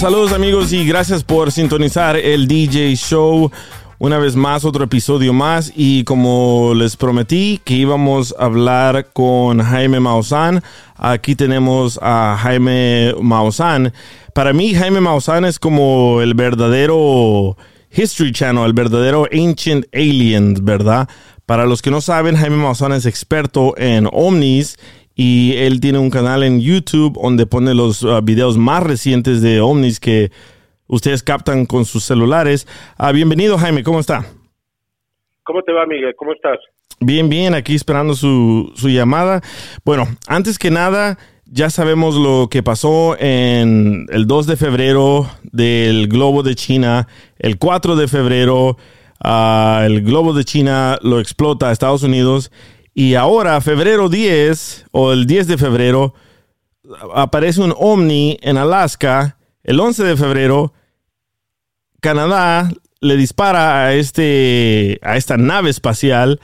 Saludos amigos y gracias por sintonizar el DJ Show. Una vez más, otro episodio más y como les prometí que íbamos a hablar con Jaime Maussan, aquí tenemos a Jaime Maussan. Para mí Jaime Maussan es como el verdadero History Channel, el verdadero Ancient Aliens, ¿verdad? Para los que no saben, Jaime Maussan es experto en ovnis y él tiene un canal en YouTube donde pone los uh, videos más recientes de ovnis que ustedes captan con sus celulares. Ah, bienvenido Jaime, ¿cómo está? ¿Cómo te va, Miguel? ¿Cómo estás? Bien, bien, aquí esperando su, su llamada. Bueno, antes que nada, ya sabemos lo que pasó en el 2 de febrero del globo de China, el 4 de febrero uh, el globo de China lo explota a Estados Unidos y ahora, febrero 10 o el 10 de febrero, aparece un ovni en Alaska. El 11 de febrero, Canadá le dispara a, este, a esta nave espacial.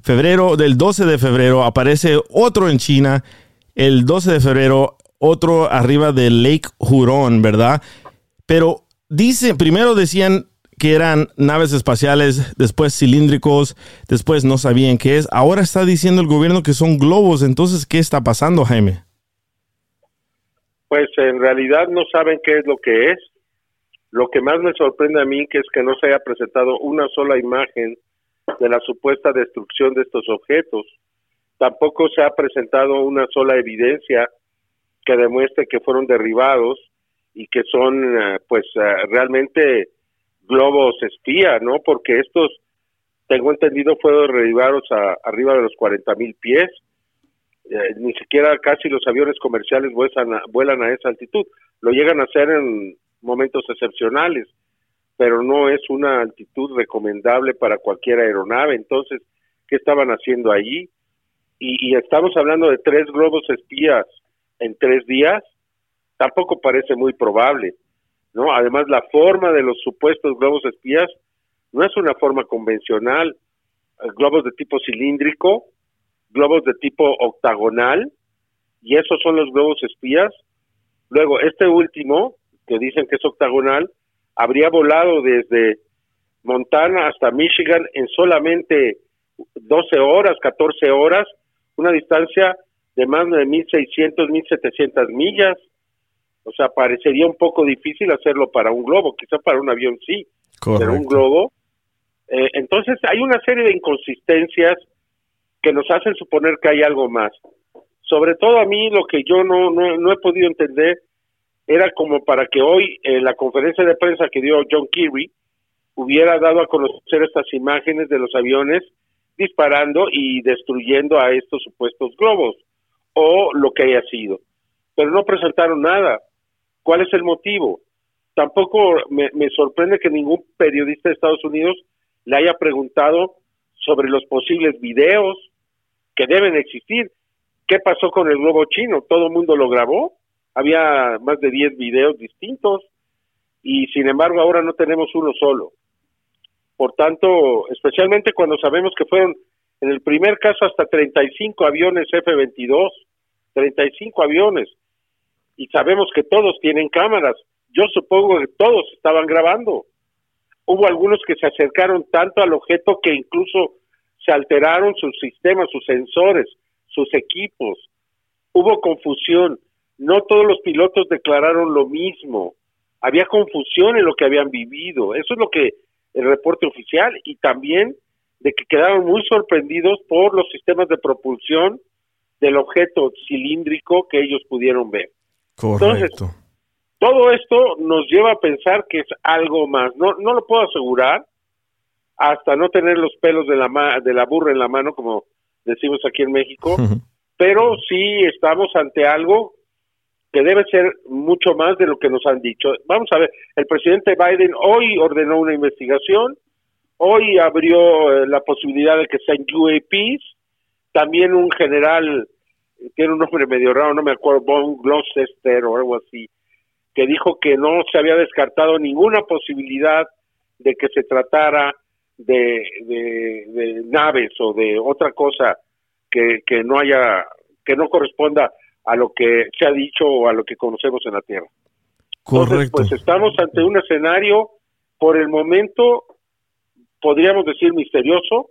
Febrero del 12 de febrero aparece otro en China. El 12 de febrero otro arriba del Lake Huron, ¿verdad? Pero dice, primero decían que eran naves espaciales, después cilíndricos, después no sabían qué es. Ahora está diciendo el gobierno que son globos. Entonces, ¿qué está pasando, Jaime? Pues en realidad no saben qué es lo que es. Lo que más me sorprende a mí que es que no se haya presentado una sola imagen de la supuesta destrucción de estos objetos. Tampoco se ha presentado una sola evidencia que demuestre que fueron derribados y que son eh, pues eh, realmente globos espía, ¿no? Porque estos, tengo entendido, fueron derribados a, arriba de los 40 mil pies. Eh, ni siquiera casi los aviones comerciales vuelan a, esa altitud. Lo llegan a hacer en momentos excepcionales, pero no es una altitud recomendable para cualquier aeronave. Entonces, ¿qué estaban haciendo allí? Y, y estamos hablando de tres globos espías en tres días. Tampoco parece muy probable. ¿No? Además, la forma de los supuestos globos espías no es una forma convencional. Eh, globos de tipo cilíndrico, globos de tipo octagonal, y esos son los globos espías. Luego, este último, que dicen que es octagonal, habría volado desde Montana hasta Michigan en solamente 12 horas, 14 horas, una distancia de más de 1.600, 1.700 millas. O sea, parecería un poco difícil hacerlo para un globo, quizá para un avión sí, pero un globo. Eh, entonces hay una serie de inconsistencias que nos hacen suponer que hay algo más. Sobre todo a mí lo que yo no, no, he podido entender era como para que hoy en la conferencia de prensa que dio John Kerry hubiera dado a conocer estas imágenes de los aviones disparando y destruyendo a estos supuestos globos o lo que haya sido. Pero no presentaron nada. ¿Cuál es el motivo? Tampoco me, sorprende que ningún periodista de Estados Unidos le haya preguntado sobre los posibles videos que deben existir. ¿Qué pasó con el globo chino? ¿Todo el mundo lo grabó? Había más de 10 videos distintos y sin embargo ahora no tenemos uno solo. Por tanto, especialmente cuando sabemos que fueron en el primer caso hasta 35 aviones F-22, 35 aviones, y sabemos que todos tienen cámaras. Yo supongo que todos estaban grabando. Hubo algunos que se acercaron tanto al objeto que incluso se alteraron sus sistemas, sus sensores, sus equipos. Hubo confusión. No todos los pilotos declararon lo mismo. Había confusión en lo que habían vivido. Eso es lo que el reporte oficial y también de que quedaron muy sorprendidos por los sistemas de propulsión del objeto cilíndrico que ellos pudieron ver. Correcto. todo esto nos lleva a pensar que es algo más. No, no lo puedo asegurar hasta no tener los pelos de la, de la burra en la mano, como decimos aquí en México, pero sí estamos ante algo que debe ser mucho más de lo que nos han dicho. Vamos a ver, el presidente Biden hoy ordenó una investigación, hoy abrió eh, la posibilidad de que sean UAPs, también un general, tiene un nombre medio raro, no me acuerdo, Von Gloucester o algo así, que dijo que no se había descartado ninguna posibilidad de que se tratara de, de, naves o de otra cosa que, que no haya, que no corresponda a lo que se ha dicho o a lo que conocemos en la Tierra. Correcto. pues estamos ante un escenario, por el momento, podríamos decir misterioso,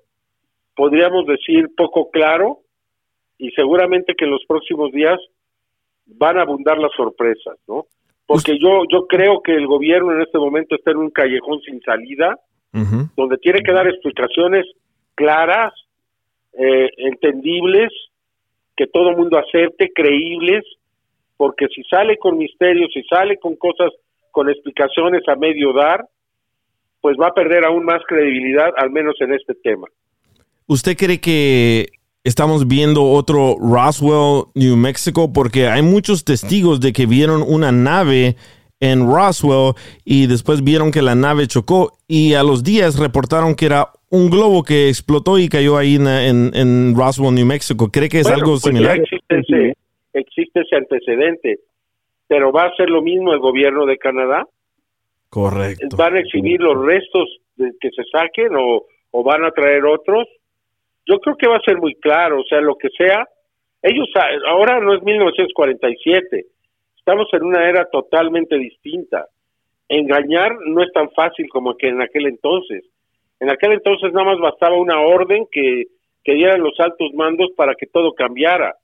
podríamos decir poco claro, y seguramente que en los próximos días van a abundar las sorpresas, ¿no? Porque yo, yo creo que el gobierno en este momento está en un callejón sin salida, donde tiene que dar explicaciones claras, eh, entendibles, que todo el mundo acepte, creíbles, porque si sale con misterios, si sale con cosas, con explicaciones a medio dar, pues va a perder aún más credibilidad, al menos en este tema. ¿Usted cree que estamos viendo otro Roswell, New Mexico? Porque hay muchos testigos de que vieron una nave en Roswell y después vieron que la nave chocó y a los días reportaron que era un globo que explotó y cayó ahí en, Roswell, New Mexico. ¿Cree que es algo pues similar? existe ese, antecedente, pero ¿va a ser lo mismo el gobierno de Canadá? Correcto. ¿Van a exhibir los restos de que se saquen o, o van a traer otros? Yo creo que va a ser muy claro, o sea, lo que sea. Ellos, ahora no es 1947, Estamos en una era totalmente distinta. Engañar no es tan fácil como que en aquel entonces. En aquel entonces nada más bastaba una orden que, dieran los altos mandos para que todo cambiara.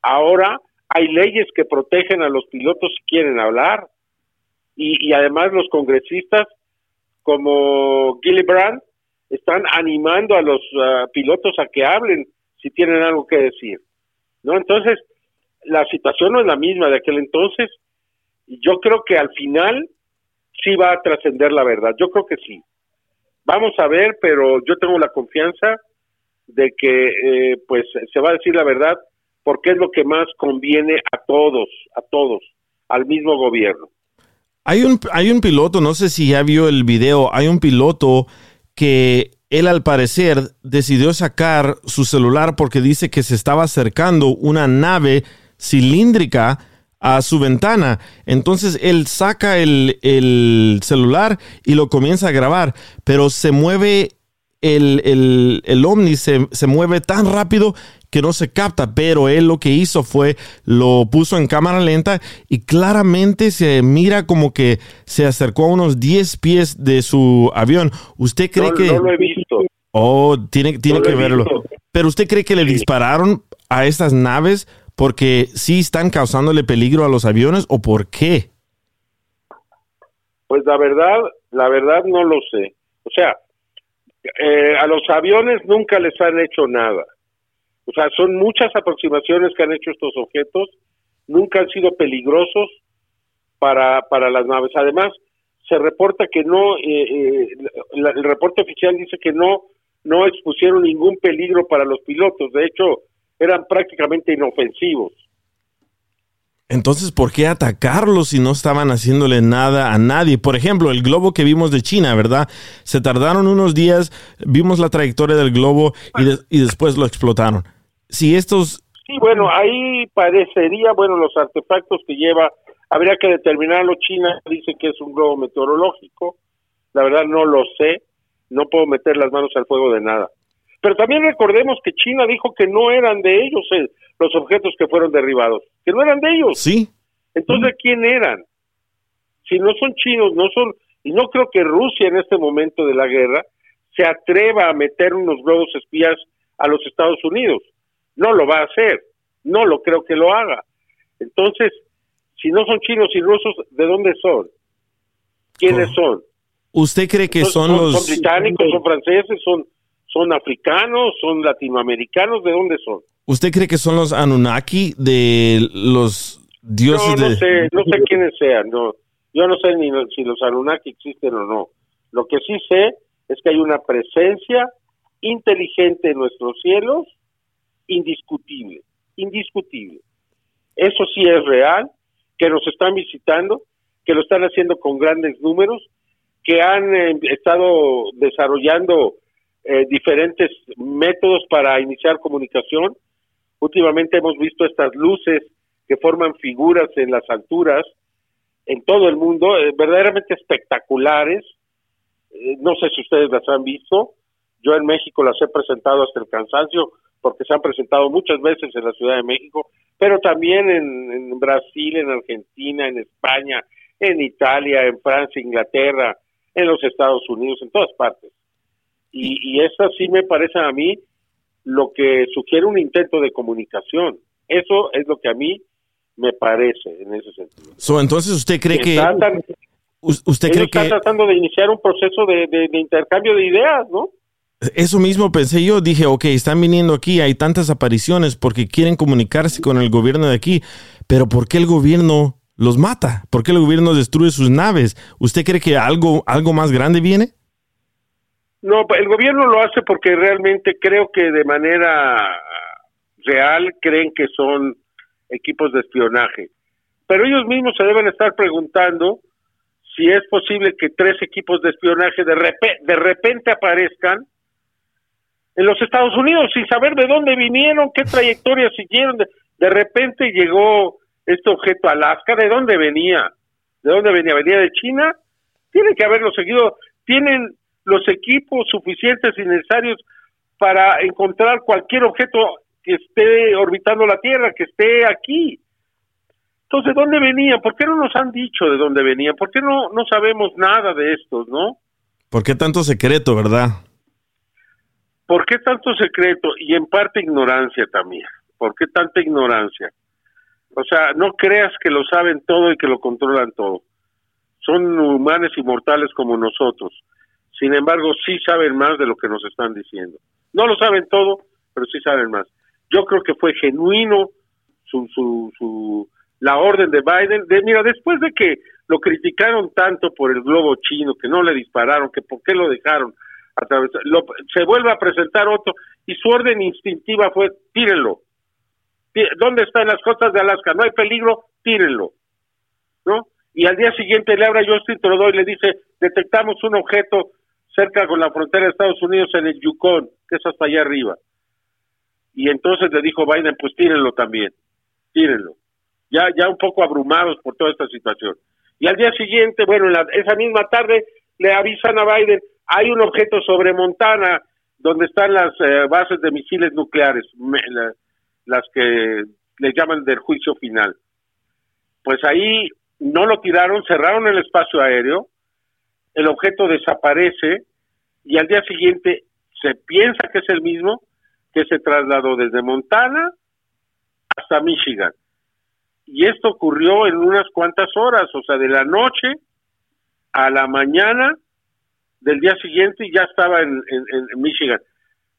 Ahora hay leyes que protegen a los pilotos si quieren hablar. Y, además los congresistas como Gillibrand están animando a los ah, pilotos a que hablen si tienen algo que decir. ¿No? Entonces, la situación no es la misma de aquel entonces. Yo creo que al final sí va a trascender la verdad. Yo creo que sí. Vamos a ver, pero yo tengo la confianza de que eh, pues se va a decir la verdad porque es lo que más conviene a todos, a todos, al mismo gobierno. Hay un, hay un piloto, no sé si ya vio el video, hay un piloto que él al parecer decidió sacar su celular porque dice que se estaba acercando una nave cilíndrica a su ventana. Entonces él saca el, celular y lo comienza a grabar, pero se mueve el, el, el ovni, se, se, mueve tan rápido que no se capta, pero él lo que hizo fue lo puso en cámara lenta y claramente se mira como que se acercó a unos 10 pies de su avión. ¿Usted cree que... No lo he visto. Oh, tiene, tiene que verlo. Pero usted cree que le dispararon a estas naves porque sí están causándole peligro a los aviones o por qué? Pues la verdad, la verdad no lo sé. O sea, eh, a los aviones nunca les han hecho nada. O sea, son muchas aproximaciones que han hecho estos objetos, nunca han sido peligrosos para, para las naves. Además, se reporta que no, eh, eh, el reporte oficial dice que no, no expusieron ningún peligro para los pilotos. De hecho, eran prácticamente inofensivos. Entonces, ¿por qué atacarlos si no estaban haciéndole nada a nadie? Por ejemplo, el globo que vimos de China, ¿verdad? Se tardaron unos días, vimos la trayectoria del globo y, después lo explotaron. Si estos... Sí, bueno, ahí parecería, bueno, los artefactos que lleva, habría que determinarlo. China dice que es un globo meteorológico. La verdad no lo sé. No puedo meter las manos al fuego de nada. Pero también recordemos que China dijo que no eran de ellos eh, los objetos que fueron derribados, que no eran de ellos. Sí. Entonces, ¿quién eran? Si no son chinos, no son, y no creo que Rusia en este momento de la guerra se atreva a meter unos globos espías a los Estados Unidos. No lo va a hacer, no lo creo que lo haga. Entonces, si no son chinos y rusos, ¿de dónde son? ¿Quiénes son? ¿Usted cree que son, los... Son británicos, son franceses, son, son africanos, son latinoamericanos, ¿de dónde son? ¿Usted cree que son los Anunnaki de los dioses no, no de... sé, no sé quiénes sean, no, yo no sé ni si los Anunnaki existen o no. Lo que sí sé es que hay una presencia inteligente en nuestros cielos, indiscutible, indiscutible. Eso sí es real, que nos están visitando, que lo están haciendo con grandes números, que han eh, estado desarrollando eh, diferentes métodos para iniciar comunicación. Últimamente hemos visto estas luces que forman figuras en las alturas en todo el mundo, eh, verdaderamente espectaculares. no sé si ustedes las han visto. Yo en México las he presentado hasta el cansancio porque se han presentado muchas veces en la Ciudad de México, pero también en, Brasil, en Argentina, en España, en Italia, en Francia, Inglaterra, en los Estados Unidos, en todas partes. Y, y eso sí me parece a mí lo que sugiere un intento de comunicación. Eso es lo que a mí me parece en ese sentido. entonces usted cree que... usted cree que... tratando de iniciar un proceso de, de intercambio de ideas, ¿no? Eso mismo pensé yo, dije, ok, están viniendo aquí, hay tantas apariciones porque quieren comunicarse con el gobierno de aquí, pero ¿por qué el gobierno los mata? ¿Por qué el gobierno destruye sus naves? ¿Usted cree que algo, algo más grande viene? No, el gobierno lo hace porque realmente creo que de manera real creen que son equipos de espionaje. Pero ellos mismos se deben estar preguntando si es posible que tres equipos de espionaje de, de repente aparezcan en los Estados Unidos sin saber de dónde vinieron, qué trayectoria siguieron. De, de repente llegó este objeto a Alaska, ¿de dónde venía? ¿De dónde venía? ¿Venía de China? Tiene que haberlo seguido. Tienen los equipos suficientes y necesarios para encontrar cualquier objeto que esté orbitando la Tierra, que esté aquí. Entonces, ¿de dónde venían? ¿Por qué no nos han dicho de dónde venían? ¿Por qué no, no sabemos nada de estos, no? ¿Por qué tanto secreto, verdad? ¿Por qué tanto secreto? Y en parte ignorancia también. ¿Por qué tanta ignorancia? O sea, no creas que lo saben todo y que lo controlan todo. Son humanos y mortales como nosotros. Sin embargo, sí saben más de lo que nos están diciendo. No lo saben todo, pero sí saben más. Yo creo que fue genuino su, su, su la orden de Biden. De, mira, después de que lo criticaron tanto por el globo chino, que no le dispararon, que por qué lo dejaron, se vuelve a presentar otro y su orden instintiva fue tírenlo. ¿Dónde están las costas de Alaska? No hay peligro, tírenlo. ¿No? Y al día siguiente le habla Justin Trudeau y le dice, detectamos un objeto cerca con la frontera de Estados Unidos en el Yukon, que es hasta allá arriba. Y entonces le dijo Biden, pues tírenlo también, tírenlo. Ya, ya un poco abrumados por toda esta situación. Y al día siguiente, bueno, esa misma tarde le avisan a Biden, hay un objeto sobre Montana donde están las eh, bases de misiles nucleares, las que le llaman del juicio final. Pues ahí no lo tiraron, cerraron el espacio aéreo, el objeto desaparece y al día siguiente se piensa que es el mismo que se trasladó desde Montana hasta Michigan. Y esto ocurrió en unas cuantas horas, o sea, de la noche a la mañana del día siguiente y ya estaba en, en, Michigan.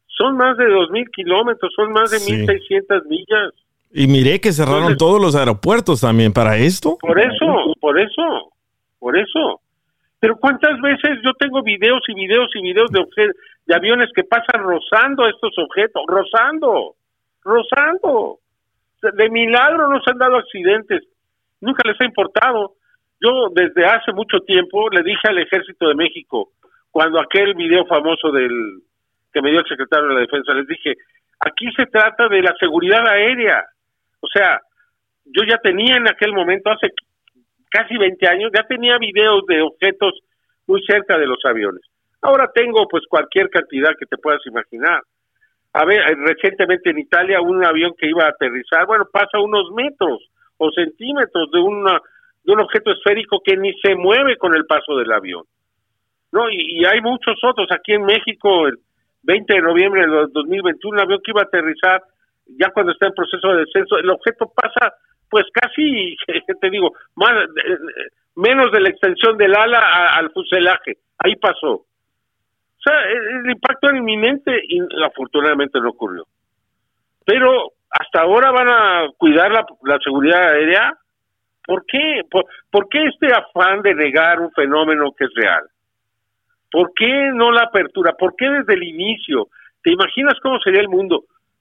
Son más de 2.000 kilómetros, son más de 1.600 millas. Y miré que cerraron todos los aeropuertos también para esto. Por eso, por eso, por eso. Pero ¿cuántas veces yo tengo videos y videos y videos de, de aviones que pasan rozando estos objetos? Rozando, rozando. De milagro no se han dado accidentes. Nunca les ha importado. Yo desde hace mucho tiempo le dije al ejército de México, cuando aquel video famoso del que me dio el secretario de la Defensa, les dije, aquí se trata de la seguridad aérea. O sea, yo ya tenía en aquel momento, hace casi 20 años, ya tenía videos de objetos muy cerca de los aviones. Ahora tengo pues cualquier cantidad que te puedas imaginar. A ver, recientemente en Italia un avión que iba a aterrizar, bueno, pasa unos metros o centímetros de, una, de un objeto esférico que ni se mueve con el paso del avión. No, y, hay muchos otros. Aquí en México, el 20 de noviembre de 2021, un avión que iba a aterrizar ya cuando está en proceso de descenso, el objeto pasa pues casi, te digo, más, eh, menos de la extensión del ala al fuselaje. Ahí pasó. O sea, el, impacto era inminente y afortunadamente no ocurrió. Pero hasta ahora van a cuidar la, seguridad aérea. ¿Por qué? ¿Por, qué este afán de negar un fenómeno que es real? ¿Por qué no la apertura? ¿Por qué desde el inicio? ¿Te imaginas cómo sería el mundo?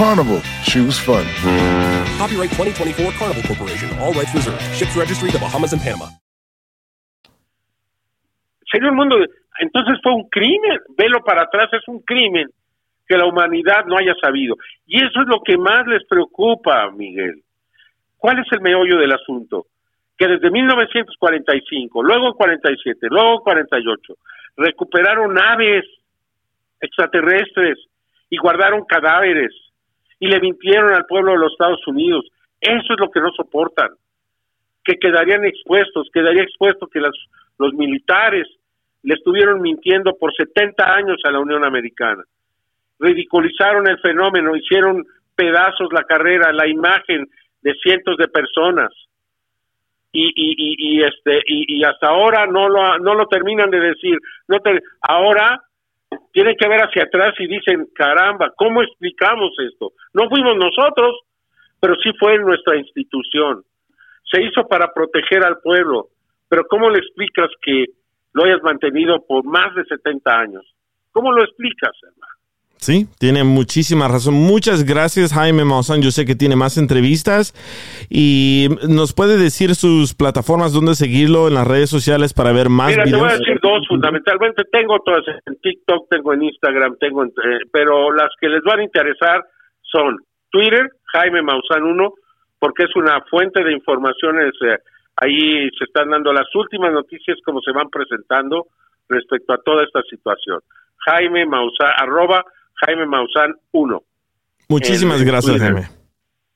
Carnival, choose fun. Copyright 2024 Carnival Corporation, all rights reserved. Ships registry the Bahamas and Panama. Sería un mundo. Entonces fue un crimen. Velo para atrás, es un crimen que la humanidad no haya sabido. Y eso es lo que más les preocupa, Miguel. ¿Cuál es el meollo del asunto? Que desde 1945, luego en 47, luego en 48, recuperaron naves extraterrestres y guardaron cadáveres y le mintieron al pueblo de los Estados Unidos. Eso es lo que no soportan, que quedarían expuestos, quedaría expuesto que los militares le estuvieron mintiendo por 70 años a la Unión Americana. Ridiculizaron el fenómeno, hicieron pedazos la carrera, la imagen de cientos de personas. Y, y, y, este y, hasta ahora no lo no lo terminan de decir no ahora tienen que ver hacia atrás y dicen, caramba, ¿cómo explicamos esto? No fuimos nosotros, pero sí fue nuestra institución. Se hizo para proteger al pueblo, pero ¿cómo le explicas que lo hayas mantenido por más de 70 años? ¿Cómo lo explicas, hermano? Sí, tiene muchísima razón. Muchas gracias, Jaime Maussan. Yo sé que tiene más entrevistas y nos puede decir sus plataformas donde seguirlo en las redes sociales para ver más Mira, videos. te voy a decir dos fundamentalmente. Tengo todas en TikTok, tengo en Instagram, tengo en, eh, pero las que les van a interesar son Twitter, Jaime Maussan 1, porque es una fuente de informaciones. Eh, ahí se están dando las últimas noticias como se van presentando respecto a toda esta situación. Jaime Maussan, arroba Jaime Maussan 1. Muchísimas gracias, Jaime.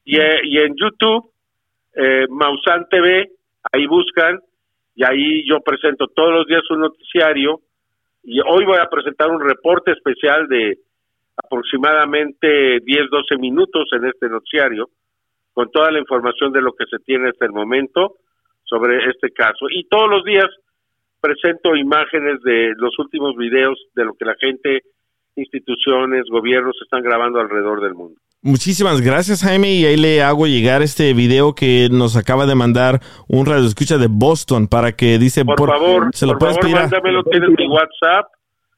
Y, eh, y, en YouTube, eh, Maussan TV, ahí buscan, y ahí yo presento todos los días un noticiario, y hoy voy a presentar un reporte especial de aproximadamente 10, 12 minutos en este noticiario, con toda la información de lo que se tiene hasta el momento sobre este caso. Y todos los días presento imágenes de los últimos videos de lo que la gente instituciones, gobiernos están grabando alrededor del mundo. Muchísimas gracias, Jaime. Y ahí le hago llegar este video que nos acaba de mandar un radio escucha de Boston para que dice. Por, favor, se lo por favor, mándamelo. Tienes mi WhatsApp.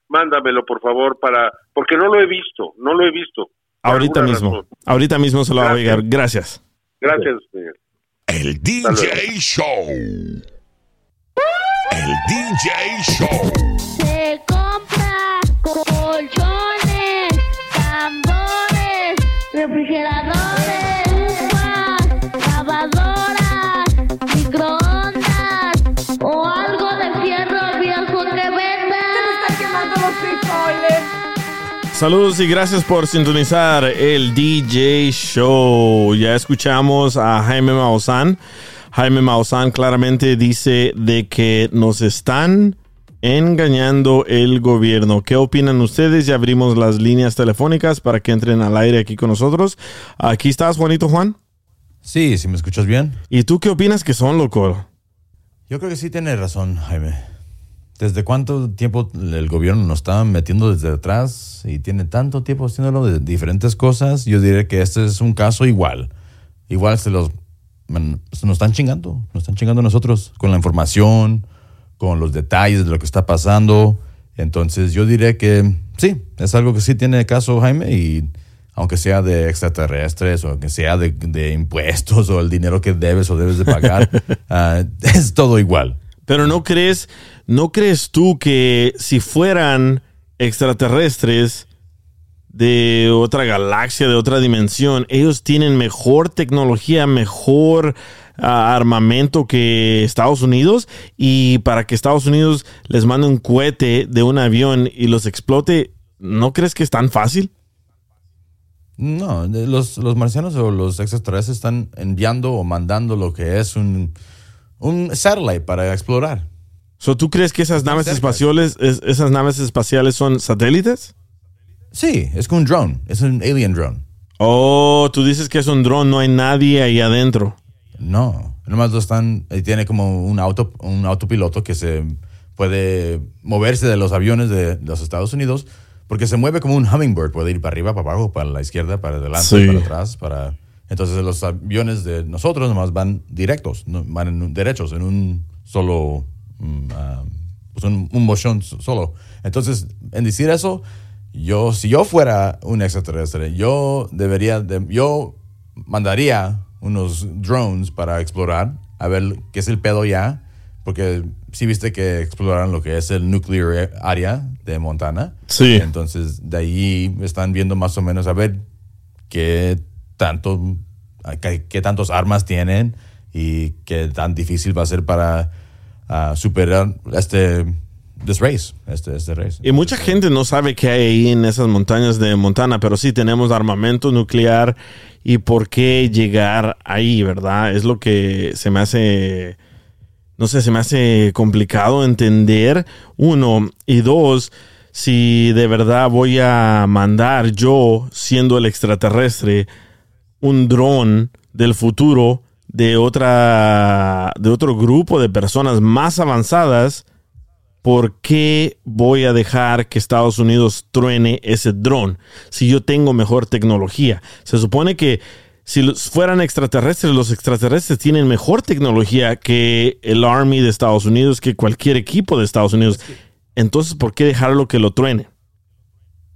Mándamelo, por favor, para. Porque no lo he visto. No lo he visto. Ahorita mismo. Ahorita mismo se lo voy a llegar. Gracias. Gracias, señor. El DJ Show. El DJ Show. Saludos y gracias por sintonizar el DJ Show. Ya escuchamos a Jaime Maussan. Jaime Maussan claramente dice de que nos están engañando el gobierno. ¿Qué opinan ustedes? Ya abrimos las líneas telefónicas para que entren al aire aquí con nosotros. Aquí estás, Juanito Juan. Sí, si me escuchas bien. ¿Y tú qué opinas que son, loco? Yo creo que sí tiene razón, Jaime. ¿Desde cuánto tiempo el gobierno nos está metiendo desde atrás y tiene tanto tiempo haciéndolo de diferentes cosas? Yo diría que este es un caso igual. igual se los man, se nos están chingando, nos están chingando a nosotros con la información, con los detalles de lo que está pasando. Entonces yo diré que sí, es algo que sí tiene caso Jaime y aunque sea de extraterrestres o aunque sea de, de impuestos o el dinero que debes o debes de pagar, ah, es todo igual. Pero no crees, no crees tú que si fueran extraterrestres de otra galaxia, de otra dimensión, ellos tienen mejor tecnología, mejor ah, armamento que Estados Unidos y para que Estados Unidos les mande un cohete de un avión y los explote, ¿no crees que es tan fácil? No, los, los marcianos o los extraterrestres están enviando o mandando lo que es un, un satellite para explorar. So, ¿Tú crees que esas naves espaciales, es- esas naves espaciales son satélites? Sí, es como un drone, es un alien drone. Oh, tú dices que es un dron, no hay nadie ahí adentro. No, nomás lo están, y tiene como un auto, un autopiloto que se puede moverse de los aviones de los Estados Unidos, porque se mueve como un hummingbird, puede ir para arriba, para abajo, para la izquierda, para adelante, Sí. para atrás, para... Entonces los aviones de nosotros nomás van directos, van en derechos, en un solo, mm, ah, pues un, un motion so- solo. Entonces, en decir eso, yo, si yo fuera un extraterrestre, yo debería, de- yo mandaría unos drones para explorar, a ver qué es el pedo ya, porque sí viste que exploraron lo que es el nuclear area de Montana. Sí. Entonces, de ahí están viendo más o menos a ver qué tanto, qué, tantos armas tienen y qué tan difícil va a ser para ah, superar este this race, este, este race. Y mucha gente no sabe qué hay ahí en esas montañas de Montana, pero sí tenemos armamento nuclear y por qué llegar ahí, ¿verdad? Es lo que se me hace, no sé, se me hace complicado entender, uno, y dos, si de verdad voy a mandar yo, siendo el extraterrestre, un dron del futuro de otra de otro grupo de personas más avanzadas ¿por qué voy a dejar que Estados Unidos truene ese dron si yo tengo mejor tecnología? Se supone que si los fueran extraterrestres, los extraterrestres tienen mejor tecnología que el Army de Estados Unidos, que cualquier equipo de Estados Unidos. Entonces, ¿por qué dejarlo que lo truene?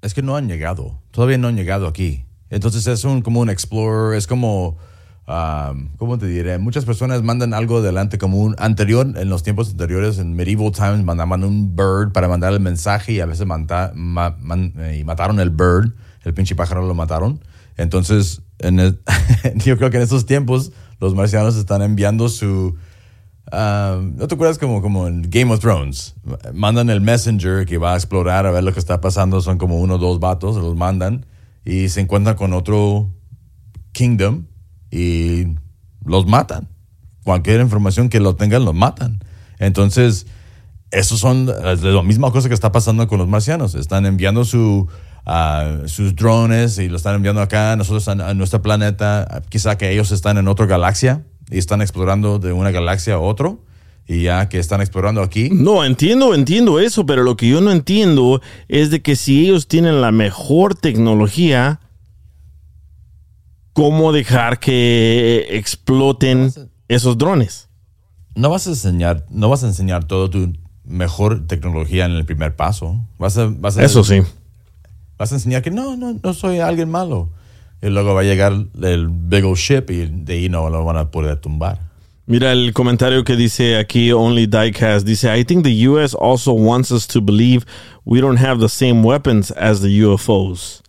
Es que no han llegado, todavía no han llegado aquí. Entonces es un, como un explorer, es como, um, ¿cómo te diré? Muchas personas mandan algo adelante como un anterior, en los tiempos anteriores, en medieval times, mandaban un bird para mandar el mensaje y a veces eh, y mataron el bird, el pinche pájaro lo mataron. Entonces, en yo creo que en esos tiempos los marcianos están enviando su... Um, ¿No te acuerdas como, como en Game of Thrones? Mandan el messenger que va a explorar a ver lo que está pasando. Son como uno o dos vatos, los mandan y se encuentran con otro kingdom y los matan. Cualquier información que lo tengan, los matan. Entonces, esos son la misma cosa que está pasando con los marcianos. Están enviando su, ah, sus drones y lo están enviando acá, nosotros a, a nuestro planeta. Quizá que ellos están en otra galaxia y están explorando de una galaxia a otro. Y ya que están explorando aquí, No, entiendo, entiendo eso, pero lo que yo no entiendo es de que si ellos tienen la mejor tecnología, ¿cómo dejar que exploten esos drones? no vas a enseñar, no vas a enseñar todo tu mejor tecnología en el primer paso. Vas a, vas a- Eso sí. Vas a enseñar que no, no, no soy alguien malo. Y luego va a llegar el big old ship y de ahí no lo van a poder tumbar. Mira el comentario que dice aquí Only Diecast. Dice, I think the U.S. also wants us to believe we don't have the same weapons as the UFOs.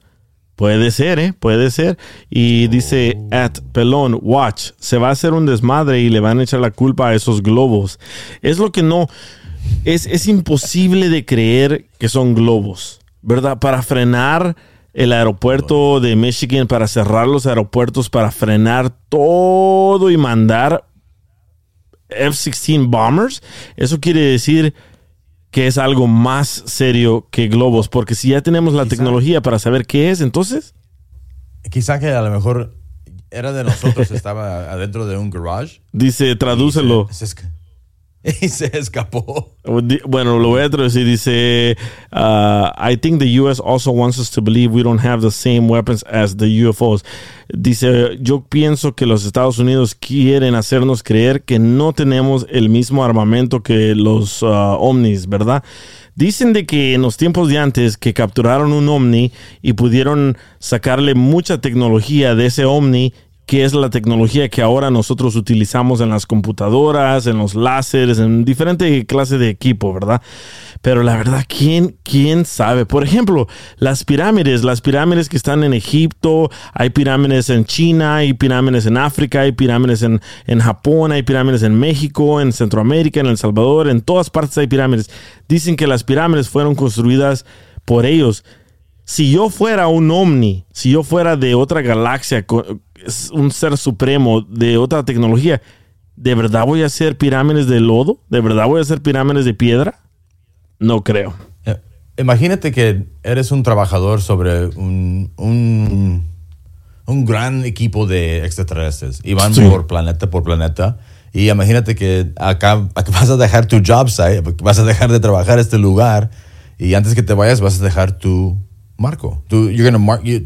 Puede ser, ¿eh? Puede ser. Y dice, at Pelón, watch, se va a hacer un desmadre y le van a echar la culpa a esos globos. Es lo que no... Es, es imposible de creer que son globos, ¿verdad? Para frenar el aeropuerto de Michigan, para cerrar los aeropuertos, para frenar todo y mandar F-16 bombers, eso quiere decir que es algo más serio que globos, porque si ya tenemos la Quizá. tecnología para saber qué es, entonces, Quizá que a lo mejor era de nosotros, estaba adentro de un garage. dice, tradúcelo. Se, se, y se escapó. Bueno, lo voy a traducir. Dice, uh, I think the U.S. also wants us to believe we don't have the same weapons as the UFOs. Dice, yo pienso que los Estados Unidos quieren hacernos creer que no tenemos el mismo armamento que los uh, ovnis, ¿verdad? Dicen de que en los tiempos de antes que capturaron un ovni y pudieron sacarle mucha tecnología de ese ovni que es la tecnología que ahora nosotros utilizamos en las computadoras, en los láseres, en diferentes clases de equipo, ¿verdad? Pero la verdad, ¿quién, ¿quién sabe? Por ejemplo, las pirámides, las pirámides que están en Egipto, hay pirámides en China, hay pirámides en África, hay pirámides en, en Japón, hay pirámides en México, en Centroamérica, en El Salvador, en todas partes hay pirámides. Dicen que las pirámides fueron construidas por ellos. Si yo fuera un ovni, si yo fuera de otra galaxia, un ser supremo de otra tecnología, ¿de verdad voy a hacer pirámides de lodo? ¿De verdad voy a hacer pirámides de piedra? No creo. Eh, imagínate que eres un trabajador sobre un, un, gran equipo de extraterrestres y van por planeta por planeta. Y imagínate que acá, vas a dejar tu job site, vas a dejar de trabajar este lugar y antes que te vayas vas a dejar tu marco. Tú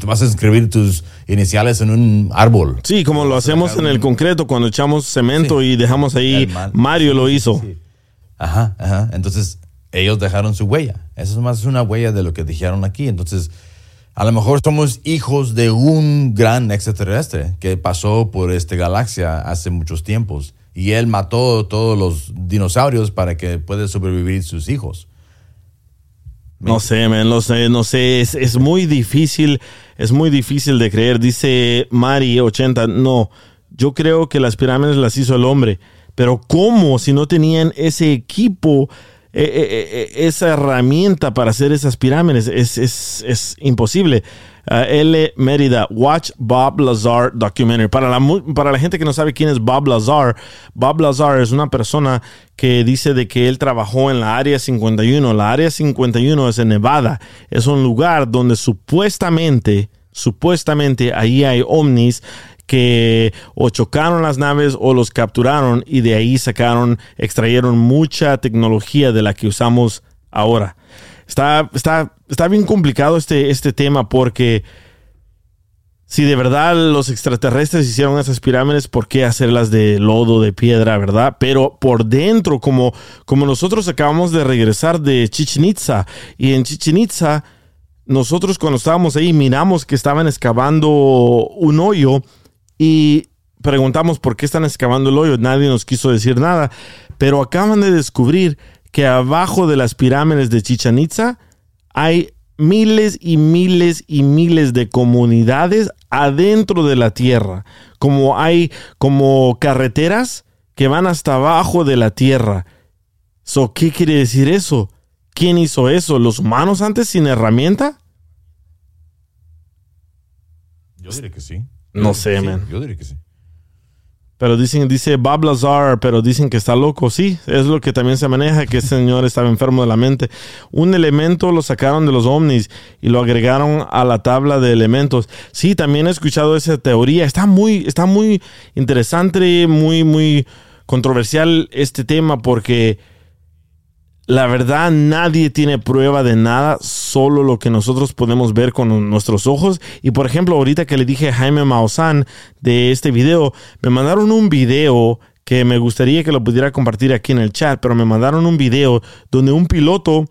vas a escribir tus iniciales en un árbol. Sí, como lo hacemos en el concreto cuando echamos cemento y dejamos ahí. Mario lo hizo. Ajá, ajá. Entonces, ellos dejaron su huella. Eso es más una huella de lo que dijeron aquí. Entonces, a lo mejor somos hijos de un gran extraterrestre que pasó por esta galaxia hace muchos tiempos. Y él mató todos los dinosaurios para que puedan sobrevivir sus hijos. No sé, man, no sé, no sé, es, muy difícil, es muy difícil de creer. Dice Mari80, no, yo creo que las pirámides las hizo el hombre, pero ¿cómo si no tenían ese equipo, e, e, e, esa herramienta para hacer esas pirámides? Es, es, es imposible. Uh, L. Mérida, Watch Bob Lazar Documentary. Para la, para la gente que no sabe quién es Bob Lazar, Bob Lazar es una persona que dice de que él trabajó en la Área 51. La Área 51 es en Nevada. Es un lugar donde supuestamente, supuestamente ahí hay ovnis que o chocaron las naves o los capturaron y de ahí sacaron, extrayeron mucha tecnología de la que usamos ahora. Está, está, está bien complicado este, este tema porque si de verdad los extraterrestres hicieron esas pirámides, ¿por qué hacerlas de lodo, de piedra, verdad? Pero por dentro, como, como nosotros acabamos de regresar de Chichen Itza, y en Chichen Itza, nosotros cuando estábamos ahí miramos que estaban excavando un hoyo y preguntamos por qué están excavando el hoyo. Nadie nos quiso decir nada, pero acaban de descubrir que abajo de las pirámides de Chichen Itza hay miles y miles y miles de comunidades adentro de la tierra. Como hay como carreteras que van hasta abajo de la tierra. So, ¿Qué quiere decir eso? ¿Quién hizo eso? ¿Los humanos antes sin herramienta? Yo diría que sí. no sé, man. Yo diría que sí. Pero dicen, dice Bob Lazar, pero dicen que está loco. Sí, es lo que también se maneja, que ese señor estaba enfermo de la mente. Un elemento lo sacaron de los ovnis y lo agregaron a la tabla de elementos. Sí, también he escuchado esa teoría. Está muy, está muy interesante, muy, muy controversial este tema porque la verdad, nadie tiene prueba de nada, solo lo que nosotros podemos ver con nuestros ojos. Y por ejemplo, ahorita que le dije a Jaime Maussan de este video, me mandaron un video que me gustaría que lo pudiera compartir aquí en el chat, pero me mandaron un video donde un piloto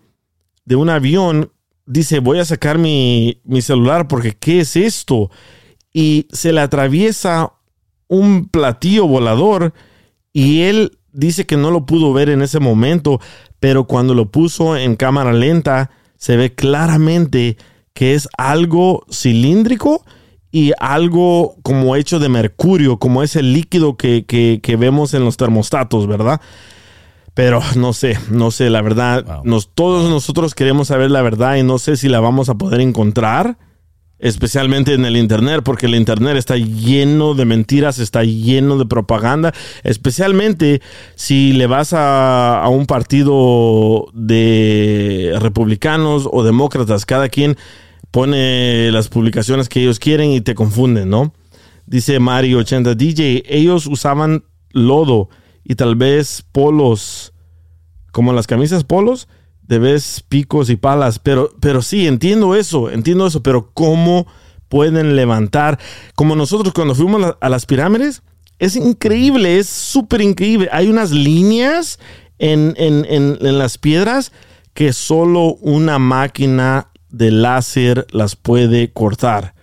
de un avión dice, voy a sacar mi, mi celular porque ¿qué es esto? Y se le atraviesa un platillo volador y él dice que no lo pudo ver en ese momento, pero cuando lo puso en cámara lenta se ve claramente que es algo cilíndrico y algo como hecho de mercurio, como ese líquido que, vemos en los termostatos, ¿verdad? Pero no sé, no sé, la verdad, nos, todos nosotros queremos saber la verdad y no sé si la vamos a poder encontrar especialmente en el Internet, porque el Internet está lleno de mentiras, está lleno de propaganda, especialmente si le vas a, a un partido de republicanos o demócratas, cada quien pone las publicaciones que ellos quieren y te confunden, ¿no? Dice Mario 80 DJ, ellos usaban lodo y tal vez polos como las camisas polos, te ves picos y palas, pero, pero sí, entiendo eso, entiendo eso, pero ¿cómo pueden levantar? Como nosotros cuando fuimos a, las pirámides, es increíble, es súper increíble. Hay unas líneas en, en- en- en las piedras que solo una máquina de láser las puede cortar.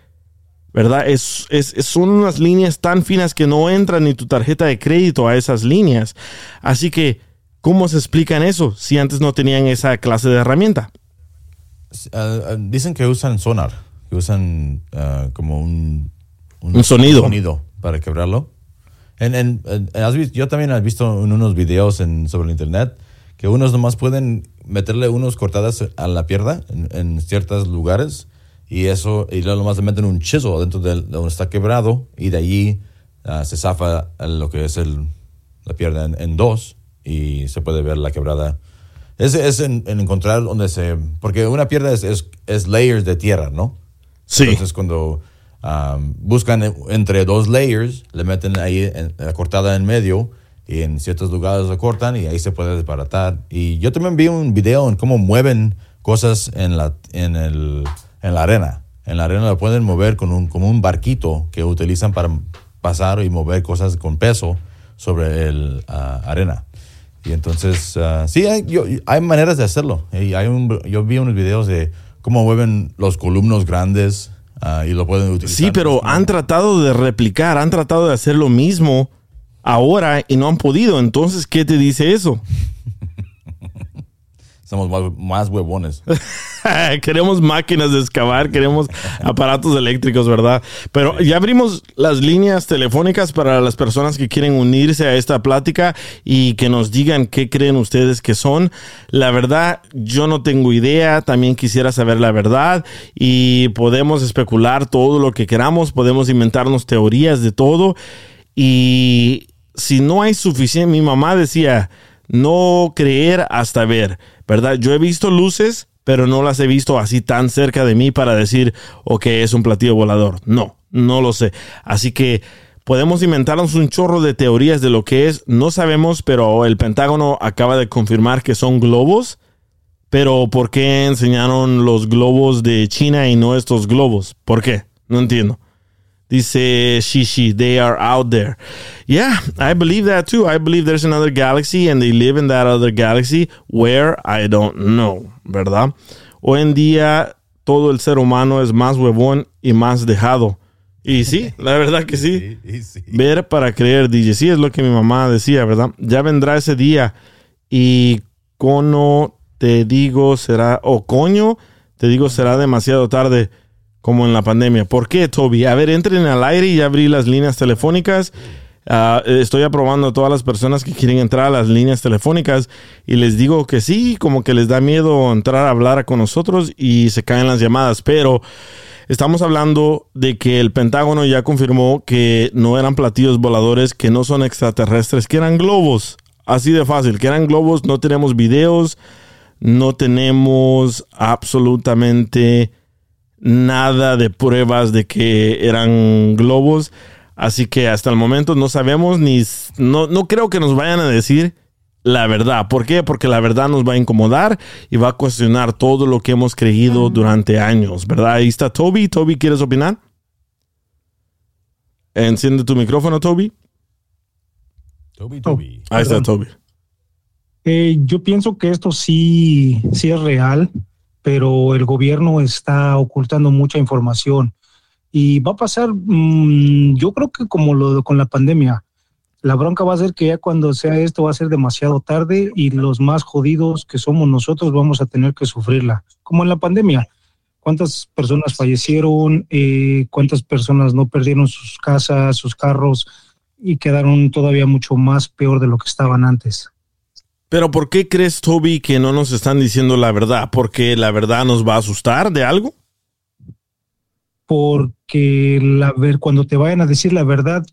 ¿Verdad? Es- es- son unas líneas tan finas que no entra ni tu tarjeta de crédito a esas líneas. Así que, ¿cómo se explican eso si antes no tenían esa clase de herramienta? Ah, dicen que usan sonar, que usan ah, como un, Un sonido. para quebrarlo. En- en- en- has vis- yo también he visto en unos videos en, sobre el internet que unos nomás pueden meterle unos cortadas a la pierna en, ciertos lugares y eso, y luego nomás le meten un chisel dentro de, de donde está quebrado y de allí se zafa lo que es el, la pierna en dos y se puede ver la quebrada. Es, es en, en encontrar donde se... Porque una pierna es, es, es layers de tierra, ¿no? Sí. Entonces cuando um, buscan en- entre dos layers, le meten ahí en- la cortada en medio y en ciertos lugares lo cortan y ahí se puede desbaratar. Y yo también vi un video en cómo mueven cosas en la, en el, en la arena. En la arena lo pueden mover con un, como un barquito que utilizan para pasar y mover cosas con peso sobre el ah, arena. Y entonces, ah, sí, hay, yo- hay maneras de hacerlo. Y hay un, yo vi unos videos de cómo mueven los columnos grandes ah, y lo pueden utilizar. Sí, pero han tratado de replicar, han tratado de hacer lo mismo ahora y no han podido. Entonces, ¿qué te dice eso? Somos más, más huevones. queremos máquinas de excavar, queremos aparatos eléctricos, ¿verdad? Pero ya abrimos las líneas telefónicas para las personas que quieren unirse a esta plática y que nos digan qué creen ustedes que son. La verdad, yo no tengo idea, también quisiera saber la verdad y podemos especular todo lo que queramos, podemos inventarnos teorías de todo y si no hay suficiente, mi mamá decía, no creer hasta ver, ¿verdad? Yo he visto luces, pero no las he visto así tan cerca de mí para decir, ok, es un platillo volador. No, no lo sé. Así que podemos inventarnos un chorro de teorías de lo que es, no sabemos, pero el Pentágono acaba de confirmar que son globos. Pero ¿por qué enseñaron los globos de China y no estos globos? ¿Por qué? No entiendo. Dice Shishi, they are out there. Yeah, I believe that too. I believe there's another galaxy and they live in that other galaxy where I don't know, ¿verdad? Hoy en día todo el ser humano es más huevón y más dejado. Y sí, la verdad que sí. Ver para creer, DJ. Sí, es lo que mi mamá decía, ¿verdad? Ya vendrá ese día y cono te digo será, o coño te digo será demasiado tarde como en la pandemia. ¿Por qué, Toby? A ver, entren al aire y abrí las líneas telefónicas. Ah, estoy aprobando a todas las personas que quieren entrar a las líneas telefónicas y les digo que sí, como que les da miedo entrar a hablar con nosotros y se caen las llamadas, pero estamos hablando de que el Pentágono ya confirmó que no eran platillos voladores, que no son extraterrestres, que eran globos. Así de fácil, que eran globos, no tenemos videos, no tenemos absolutamente nada de pruebas de que eran globos. Así que hasta el momento no sabemos ni no, no creo que nos vayan a decir la verdad. ¿Por qué? Porque la verdad nos va a incomodar y va a cuestionar todo lo que hemos creído durante años, ¿verdad? Ahí está Toby. Toby, ¿quieres opinar? Enciende tu micrófono, Toby. Toby, Toby. Ahí está. Toby. Eh, yo pienso que esto sí, sí es real, pero el gobierno está ocultando mucha información. Y va a pasar, mm, yo creo que como lo con la pandemia, la bronca va a ser que ya cuando sea esto va a ser demasiado tarde y los más jodidos que somos nosotros vamos a tener que sufrirla, como en la pandemia. ¿Cuántas personas fallecieron? Eh, ¿Cuántas personas no perdieron sus casas, sus carros y quedaron todavía mucho más peor de lo que estaban antes? Pero ¿por qué crees, Toby, que no nos están diciendo la verdad? ¿Porque la verdad nos va a asustar de algo? porque la ver cuando te vayan a decir la verdad,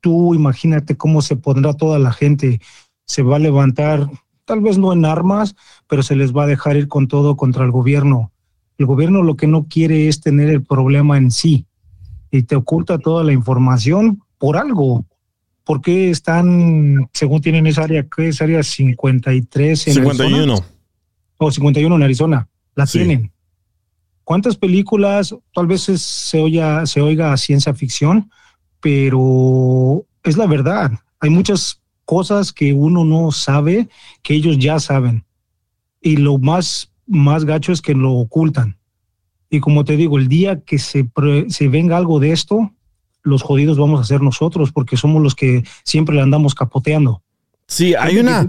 tú imagínate cómo se pondrá toda la gente, se va a levantar, tal vez no en armas, pero se les va a dejar ir con todo contra el gobierno. El gobierno lo que no quiere es tener el problema en sí y te oculta toda la información por algo. ¿Por qué están, según tienen esa área, que es área 53 en 51. Arizona? O 51 en Arizona. La Sí. tienen. ¿Cuántas películas, tal vez se, oiga, se oiga a ciencia ficción, pero es la verdad. Hay muchas cosas que uno no sabe que ellos ya saben. Y lo más, más gacho es que lo ocultan. Y como te digo, el día que se, se venga algo de esto, los jodidos vamos a ser nosotros porque somos los que siempre le andamos capoteando. Sí, hay una,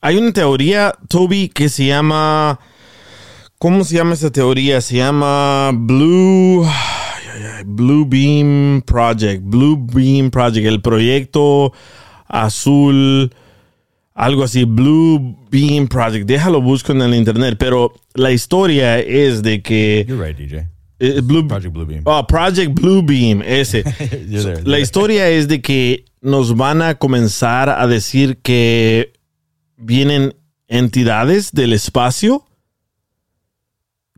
hay una teoría, Toby, que se llama. ¿Cómo se llama esa teoría? Se llama Blue. Blue Beam Project. Blue Beam Project. El proyecto azul. Algo así. Blue Beam Project. Déjalo busco en el internet. Pero la historia es de que. You're right, DJ. Eh, Blue, Project Blue Beam. Oh, Project Blue Beam, ese. There. La historia es de que nos van a comenzar a decir que vienen entidades del espacio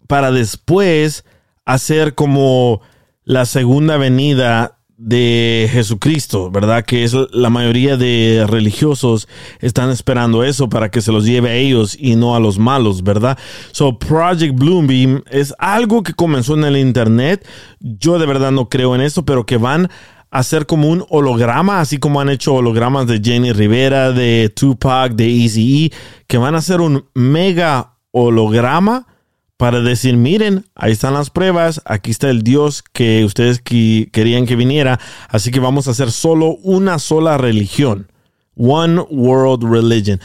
para después hacer como la segunda venida de Jesucristo, ¿verdad? Que es la mayoría de religiosos están esperando eso para que se los lleve a ellos y no a los malos, ¿verdad? So Project Bloombeam es algo que comenzó en el internet. Yo de verdad no creo en eso, pero que van a ser como un holograma, así como han hecho hologramas de Jenny Rivera, de Tupac, de Eazy-E, que van a ser un mega holograma para decir, miren, ahí están las pruebas, aquí está el Dios que ustedes qui- querían que viniera, así que vamos a hacer solo una sola religión, One World Religion.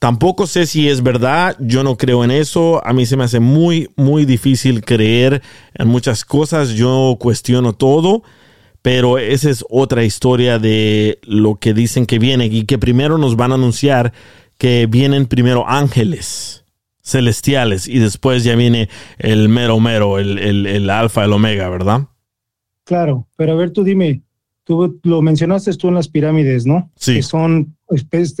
Tampoco sé si es verdad, yo no creo en eso, a mí se me hace muy, muy difícil creer en muchas cosas, yo cuestiono todo, pero esa es otra historia de lo que dicen que viene y que primero nos van a anunciar que vienen primero ángeles celestiales y después ya viene el mero mero, el, el, el alfa, el omega, ¿verdad? Claro, pero a ver, tú dime, tú lo mencionaste tú en las pirámides, ¿no? Sí. Que son,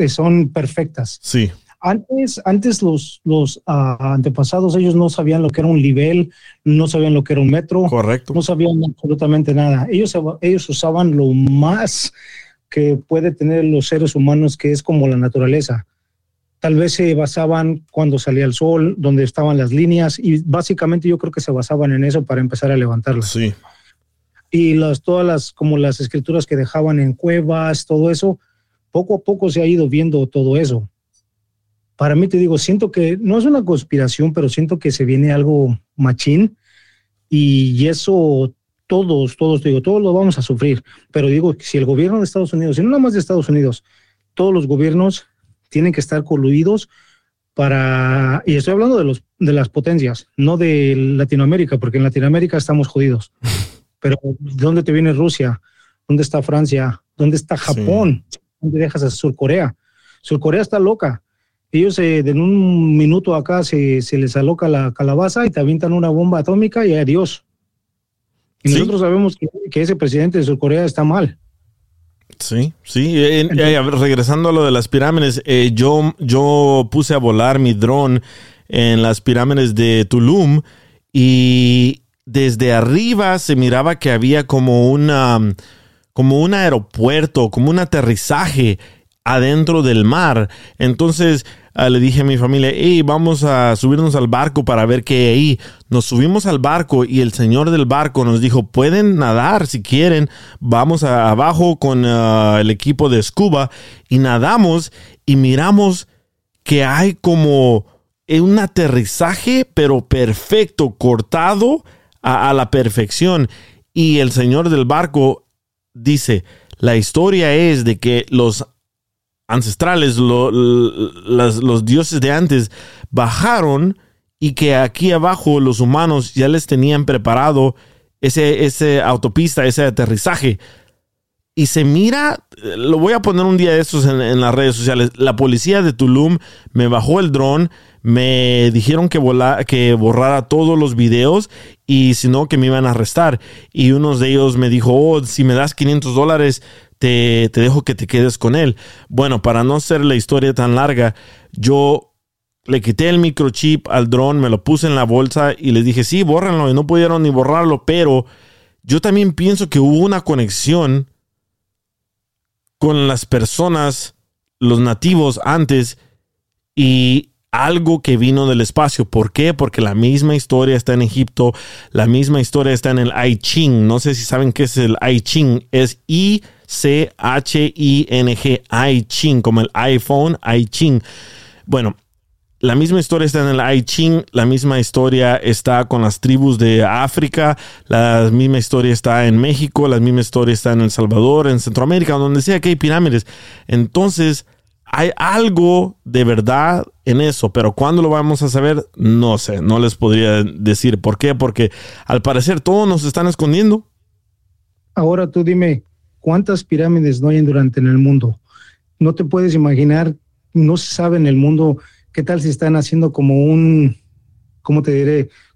son perfectas. Sí, Antes, antes los, los ah, antepasados, ellos no sabían lo que era un nivel, no sabían lo que era un metro, correcto. no sabían absolutamente nada. Ellos, ellos usaban lo más que puede tener los seres humanos, que es como la naturaleza. Tal vez se basaban cuando salía el sol, donde estaban las líneas, y básicamente yo creo que se basaban en eso para empezar a levantarlas Sí, y las todas las como las escrituras que dejaban en cuevas, todo eso, poco a poco se ha ido viendo todo eso. Para mí te digo, siento que no es una conspiración, pero siento que se viene algo machín y eso todos, todos, digo, todos lo vamos a sufrir, pero digo, si el gobierno de Estados Unidos, y no nada más de Estados Unidos, todos los gobiernos tienen que estar coludidos para, y estoy hablando de, los, de las potencias, no de Latinoamérica, porque en Latinoamérica estamos jodidos. Pero ¿dónde te viene Rusia? ¿Dónde está Francia? ¿Dónde está Japón? ¿Dónde dejas a Surcorea? Surcorea está loca. Ellos eh, de un minuto acá se, se les aloca la calabaza y te avientan una bomba atómica y adiós. Y Sí. nosotros sabemos que, que ese presidente de Surcorea está mal. Sí, sí. Eh, eh, regresando a lo de las pirámides, eh, yo, yo puse a volar mi dron en las pirámides de Tulum y desde arriba se miraba que había como una como un aeropuerto, como un aterrizaje adentro del mar. Entonces ah, le dije a mi familia, hey, vamos a subirnos al barco para ver qué hay ahí. Nos subimos al barco y el señor del barco nos dijo, pueden nadar si quieren. Vamos a- abajo con ah, el equipo de scuba y nadamos y miramos que hay como un aterrizaje, pero perfecto, cortado a, a la perfección. Y el señor del barco dice, la historia es de que los ancestrales, lo- los dioses de antes, bajaron y que aquí abajo los humanos ya les tenían preparado ese, ese autopista, ese aterrizaje. Y se mira, lo voy a poner un día de estos en, en las redes sociales. La policía de Tulum me bajó el dron, me dijeron que, vola- que borrara todos los videos y si no, que me iban a arrestar. Y uno de ellos me dijo, oh, si me das 500 dólares, te, te dejo que te quedes con él. Bueno, para no hacer la historia tan larga, yo le quité el microchip al dron, me lo puse en la bolsa y les dije, sí, bórrenlo. Y no pudieron ni borrarlo, pero yo también pienso que hubo una conexión con las personas, los nativos antes y algo que vino del espacio. ¿Por qué? Porque la misma historia está en Egipto, la misma historia está en el I Ching. No sé si saben qué es el I Ching. Es I-C-H-I-N-G, I Ching, como el iPhone, I Ching. Bueno, la misma historia está en el I Ching, la misma historia está con las tribus de África, la misma historia está en México, la misma historia está en El Salvador, en Centroamérica, donde sea que hay pirámides. Entonces, hay algo de verdad en eso, pero ¿cuándo lo vamos a saber? No sé, no les podría decir. ¿Por qué? Porque al parecer todos nos están escondiendo. Ahora tú dime, ¿cuántas pirámides no hay durante en el mundo? No te puedes imaginar, no se sabe en el mundo qué tal si están haciendo como un, ¿cómo te diré?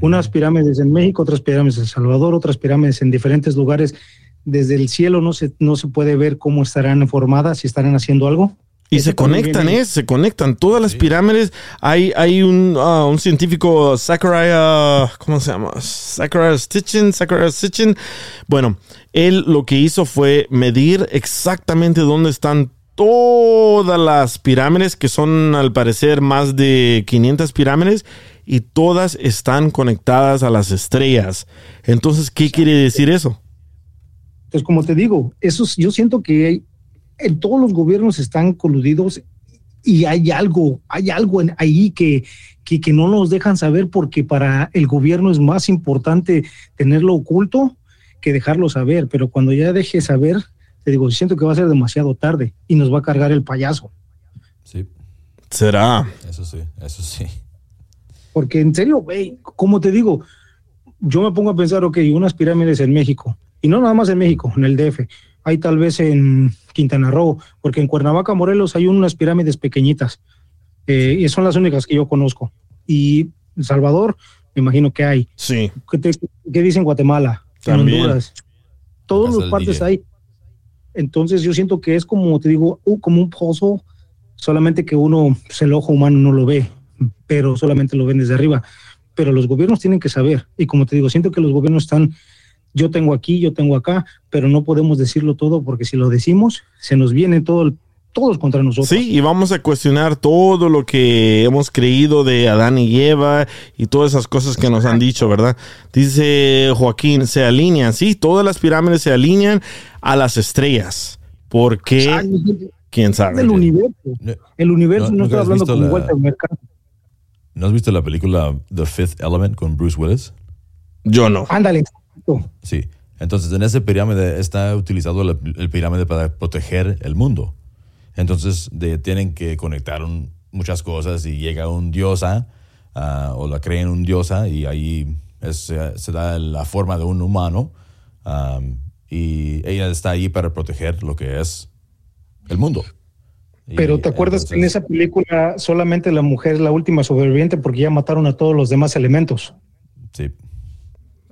Unas pirámides en México, otras pirámides en El Salvador, otras pirámides en diferentes lugares. Desde el cielo no se, no se puede ver cómo estarán formadas, si estarán haciendo algo. Y Eso se conectan, viene- ¿eh? Se conectan. Todas las pirámides. Hay, hay un, ah, un científico, Zachariah, ¿cómo se llama? Zachariah Stitchin, Zachariah Stitchin. Bueno, él lo que hizo fue medir exactamente dónde están todas las pirámides, que son al parecer más de 500 pirámides, y todas están conectadas a las estrellas. Entonces, ¿qué quiere decir eso? Entonces, como te digo, eso es- yo siento que hay- en todos los gobiernos están coludidos y hay algo, hay algo en- ahí que, que, que no nos dejan saber porque para el gobierno es más importante tenerlo oculto que dejarlo saber. Pero cuando ya deje saber, te digo, siento que va a ser demasiado tarde y nos va a cargar el payaso. Sí, ¿Será? eso sí, eso sí. Porque en serio, güey, como te digo, yo me pongo a pensar, ok, unas pirámides en México, y no nada más en México, en el DF, hay tal vez en Quintana Roo, porque en Cuernavaca, Morelos, hay unas pirámides pequeñitas, eh, y son las únicas que yo conozco. Y El Salvador, me imagino que hay. Sí. ¿Qué, te- qué dicen Guatemala? En También. Honduras. Todas las partes DJ. hay. Entonces yo siento que es como te digo, uh, como un pozo, solamente que uno, pues, el ojo humano no lo ve, pero solamente lo ven desde arriba. Pero los gobiernos tienen que saber. Y como te digo, siento que los gobiernos están, yo tengo aquí, yo tengo acá, pero no podemos decirlo todo porque si lo decimos, se nos viene todo el- todos contra nosotros. Sí, y vamos a cuestionar todo lo que hemos creído de Adán y Eva y todas esas cosas que nos han dicho, ¿verdad? Dice Joaquín, se alinean, sí, todas las pirámides se alinean a las estrellas. ¿Por qué? ¿Quién sabe? el universo. No- El universo, No, no, ¿nunca estoy has hablando con la- Walter Mercado. ¿No has visto la película The Fifth Element con Bruce Willis? Yo no. Ándale, exacto. Sí. Entonces, en ese pirámide está utilizado la- el pirámide para proteger el mundo. Entonces, de- tienen que conectar un- muchas cosas y llega un diosa o la creen un diosa y ahí es, se da la forma de un humano am, y ella está ahí para proteger lo que es el mundo. Pero ¿te acuerdas que en esa película solamente la mujer es la última sobreviviente porque ya mataron a todos los demás elementos? Sí.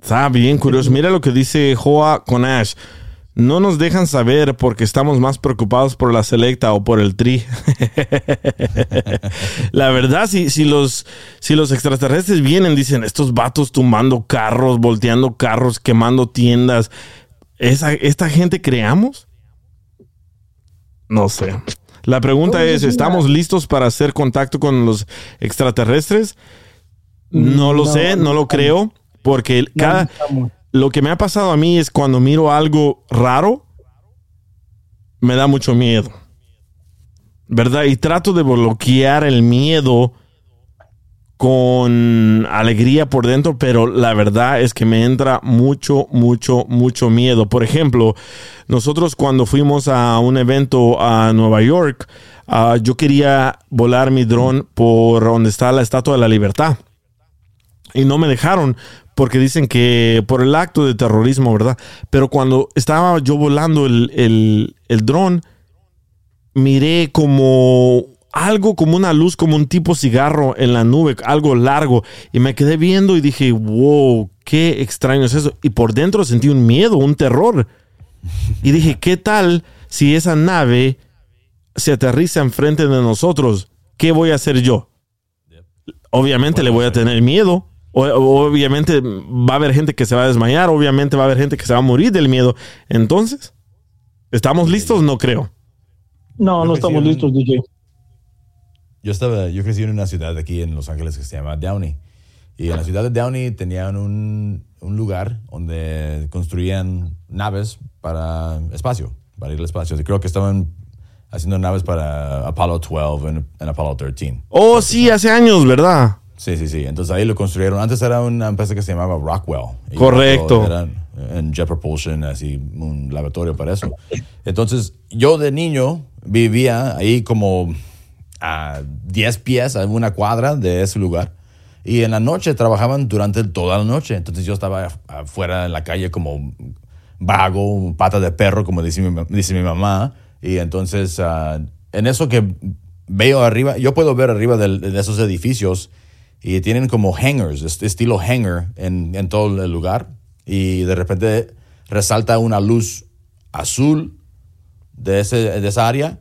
Está bien curioso. Mira lo que dice Joa Conash. No nos dejan saber porque estamos más preocupados por la selecta o por el tri. la verdad, si, si, los, si los extraterrestres vienen, dicen, estos vatos tumbando carros, volteando carros, quemando tiendas, ¿esa, ¿esta gente creamos? No sé. La pregunta es. ¿estamos listos para hacer contacto con los extraterrestres? No lo No, sé, no lo creo, porque No, cada, lo que me ha pasado a mí es cuando miro algo raro, me da mucho miedo. ¿Verdad? Y trato de bloquear el miedo con alegría por dentro, pero la verdad es que me entra mucho, mucho, mucho miedo. Por ejemplo, nosotros cuando fuimos a un evento a Nueva York, ah, yo quería volar mi dron por donde está la Estatua de la Libertad. Y no me dejaron porque dicen que por el acto de terrorismo, ¿verdad? Pero cuando estaba yo volando el, el, el dron, miré como algo como una luz, como un tipo cigarro en la nube, algo largo. Y me quedé viendo y dije, wow, qué extraño es eso. Y por dentro sentí un miedo, un terror. Y dije, ¿qué tal si esa nave se aterriza enfrente de nosotros? ¿Qué voy a hacer yo? Obviamente le voy a tener miedo. O- obviamente va a haber gente que se va a desmayar. Obviamente va a haber gente que se va a morir del miedo. Entonces, ¿estamos listos? No creo. No, no estamos listos, DJ. Yo estaba, yo crecí en una ciudad aquí en Los Ángeles que se llama Downey. Y en la ciudad de Downey tenían un, un lugar donde construían naves para espacio, para ir al espacio. Y creo que estaban haciendo naves para Apollo 12 en, en Apollo 13. Oh, sí, hace años, ¿verdad? Sí, sí, sí. Entonces ahí lo construyeron. Antes era una empresa que se llamaba Rockwell. Correcto. Rockwell Era en Jet Propulsion, así, un laboratorio para eso. Entonces, yo de niño vivía ahí como a 10 pies, a una cuadra de ese lugar. Y en la noche trabajaban durante toda la noche. Entonces yo estaba af- afuera en la calle como vago, pata de perro, como dice mi, dice mi mamá. Y entonces, ah, en eso que veo arriba, yo puedo ver arriba de esos edificios y tienen como hangers, estilo hanger en, en todo el lugar. Y de repente resalta una luz azul de, ese, de esa área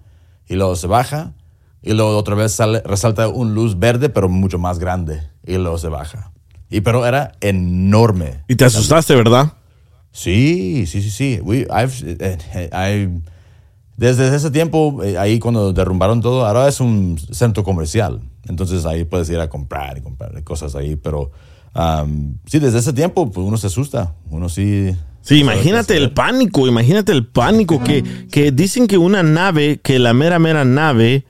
y luego se baja y luego otra vez sale, resalta un luz verde pero mucho más grande y luego se baja. Y pero era enorme. Y te asustaste, ¿verdad? Sí, sí, sí, sí. We, I've, eh, eh, I- desde ese tiempo, eh, ahí cuando derrumbaron todo, ahora es un centro comercial. Entonces ahí puedes ir a comprar y comprar cosas ahí. Pero um, sí, desde ese tiempo pues, uno se asusta. Uno sí... Sí, imagínate el pánico, imagínate el pánico que, que dicen que una nave, que la mera, mera nave,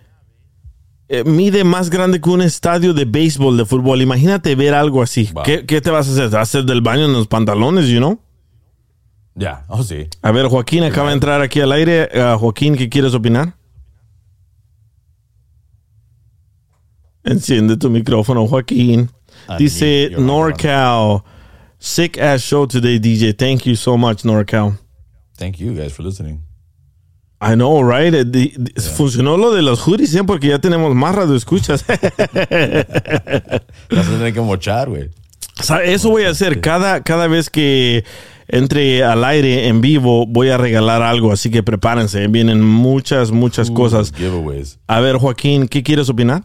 eh, mide más grande que un estadio de béisbol, de fútbol. Imagínate ver algo así. ¿Qué, qué te vas a hacer? ¿Te vas a hacer del baño en los pantalones, you know? Ya, oh sí. A ver, Joaquín acaba de entrar aquí al aire. Ah, Joaquín, ¿qué quieres opinar? Enciende tu micrófono, Joaquín. Dice NorCal. Sick ass show today, DJ. Thank you so much, NorCal. Thank you guys for listening. I know, right? Eh, di- Funcionó lo de los hoodies, ¿eh? Porque ya tenemos más radio escuchas. Vas a tener que mochar, güey. Eso voy a hacer. Cada, cada vez que entre al aire en vivo, voy a regalar algo. Así que prepárense. Vienen muchas, muchas cosas. Giveaways. A ver, Joaquín, ¿qué quieres opinar?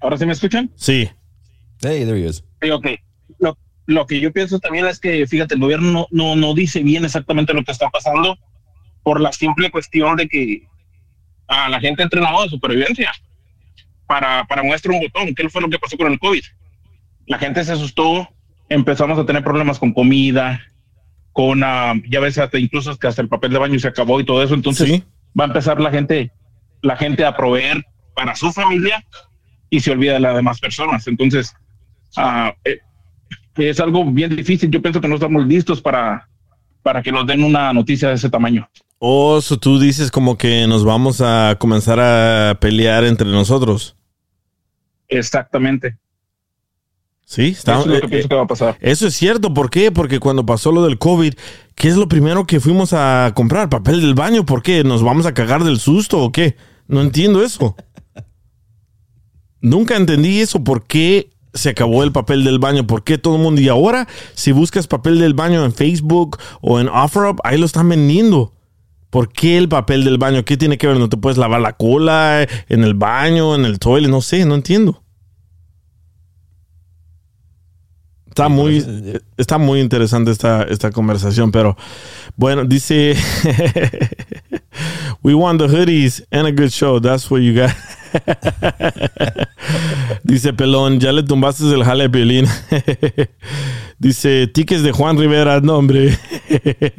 ¿Ahora sí me escuchan? Sí. Hey, there he is. Sí, ok. Lo, lo que yo pienso también es que, fíjate, el gobierno no, no, no dice bien exactamente lo que está pasando por la simple cuestión de que a la gente entra en modo de supervivencia para, para muestra un botón. ¿Qué fue lo que pasó con el COVID? La gente se asustó, empezamos a tener problemas con comida, con, ah, ya ves, hasta incluso que hasta el papel de baño se acabó y todo eso. Entonces va a empezar la gente, la gente a proveer para su familia y se olvida de las demás personas. Entonces, eh, es algo bien difícil. Yo pienso que no estamos listos para, para que nos den una noticia de ese tamaño. O so tú dices como que nos vamos a comenzar a pelear entre nosotros. Exactamente. Sí, está- Eso es lo que pienso que va a pasar. Eso es cierto. ¿Por qué? Porque cuando pasó lo del COVID, ¿qué es lo primero que fuimos a comprar? ¿Papel del baño? ¿Por qué? ¿Nos vamos a cagar del susto o qué? No entiendo eso. Nunca entendí eso. ¿Por qué se acabó el papel del baño? ¿Por qué todo el mundo? Y ahora, si buscas papel del baño en Facebook o en OfferUp, ahí lo están vendiendo. ¿Por qué el papel del baño? ¿Qué tiene que ver? ¿No te puedes lavar la cola en el baño, en el toilet? No sé, no entiendo. Está muy, está muy interesante esta, esta conversación, pero bueno, dice, we want the hoodies and a good show, that's what you got. dice Pelón, ya le tumbaste el jale a Piolín. dice, tickets de Juan Rivera, no hombre.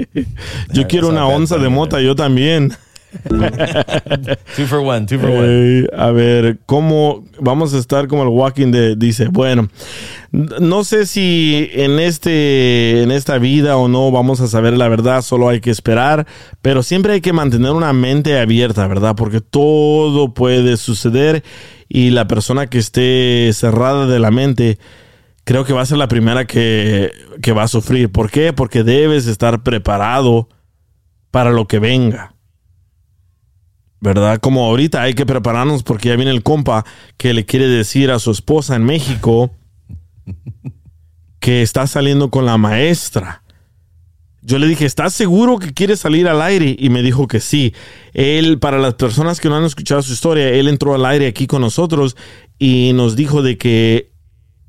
yo quiero una onza de mota, yo también. two for one, two for one. A ver, ¿cómo vamos a estar como el Walking Dead? Dice, bueno, no sé si en, este, en esta vida o no vamos a saber la verdad, solo hay que esperar, pero siempre hay que mantener una mente abierta, ¿verdad? Porque todo puede suceder y la persona que esté cerrada de la mente, creo que va a ser la primera que, que va a sufrir. ¿Por qué? Porque debes estar preparado para lo que venga. ¿Verdad? Como ahorita hay que prepararnos porque ya viene el compa que le quiere decir a su esposa en México que está saliendo con la maestra. Yo le dije, ¿estás seguro que quiere salir al aire? Y me dijo que sí. Él, para las personas que no han escuchado su historia, él entró al aire aquí con nosotros y nos dijo de que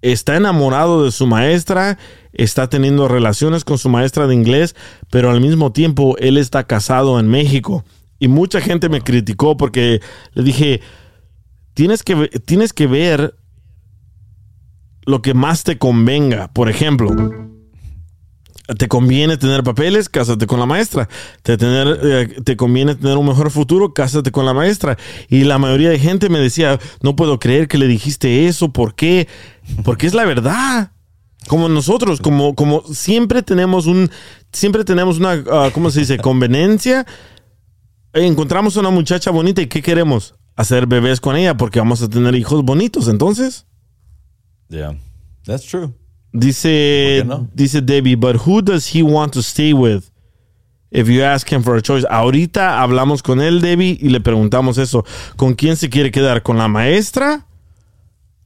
está enamorado de su maestra, está teniendo relaciones con su maestra de inglés, pero al mismo tiempo él está casado en México. Y mucha gente me criticó porque le dije, tienes que, tienes que ver lo que más te convenga. Por ejemplo, te conviene tener papeles, cásate con la maestra. Te, tener, eh, te conviene tener un mejor futuro, cásate con la maestra. Y la mayoría de gente me decía, no puedo creer que le dijiste eso, ¿por qué? Porque es la verdad. Como nosotros, como, como siempre tenemos un, siempre tenemos una, ah, ¿cómo se dice? Conveniencia. Encontramos una muchacha bonita y ¿qué queremos? Hacer bebés con ella porque vamos a tener hijos bonitos, entonces. Yeah, that's true. Dice, dice Debbie, but who does he want to stay with? If you ask him for a choice. Ahorita hablamos con él, Debbie, y le preguntamos eso. ¿Con quién se quiere quedar? ¿Con la maestra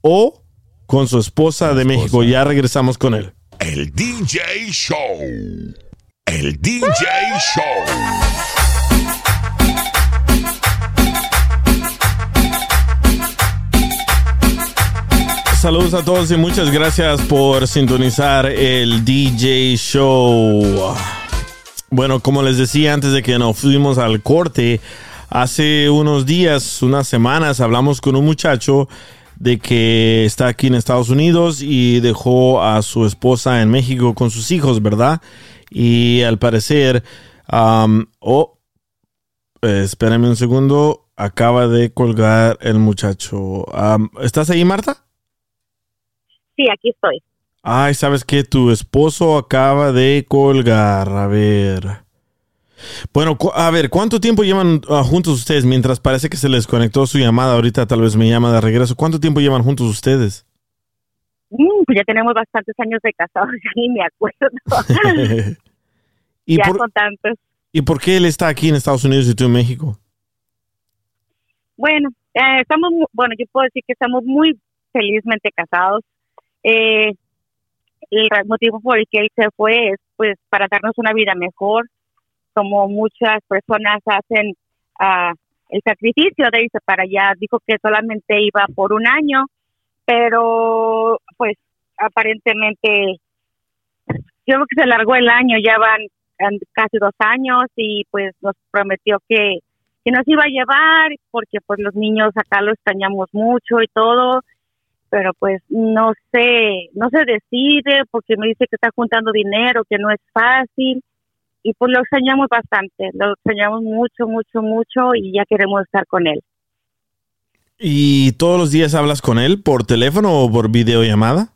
o con su esposa de México? Ya regresamos con él. El DJ Show. El DJ Show. Saludos a todos y muchas gracias por sintonizar el DJ Show. Bueno, como les decía antes de que nos fuimos al corte, hace unos días, unas semanas, hablamos con un muchacho de que está aquí en Estados Unidos y dejó a su esposa en México con sus hijos, ¿verdad? Y al parecer, oh, eh, espérame un segundo, acaba de colgar el muchacho. ¿Estás ahí, Marta? Sí, aquí estoy. Ay, ¿sabes qué? Tu esposo acaba de colgar. A ver. Bueno, a ver, ¿cuánto tiempo llevan ah, juntos ustedes? Mientras parece que se les conectó su llamada, ahorita tal vez me llama de regreso. ¿Cuánto tiempo llevan juntos ustedes? Mm, pues ya tenemos bastantes años de casados, ya ni me acuerdo. ¿Y, ya por, son tantos. ¿Y por qué él está aquí en Estados Unidos y tú en México? Bueno, eh, estamos, bueno, yo puedo decir que estamos muy felizmente casados. Eh, el motivo por el que él se fue es pues para darnos una vida mejor, como muchas personas hacen ah, el sacrificio de irse para allá. Dijo que solamente iba por un año, pero pues aparentemente yo creo que se largó el año, ya van an- casi dos años y pues nos prometió que, que nos iba a llevar porque pues los niños acá lo extrañamos mucho y todo, pero pues no sé, no se decide porque me dice que está juntando dinero, que no es fácil y pues lo extrañamos bastante, lo extrañamos mucho, mucho, mucho y ya queremos estar con él. ¿Y todos los días hablas con él por teléfono o por videollamada?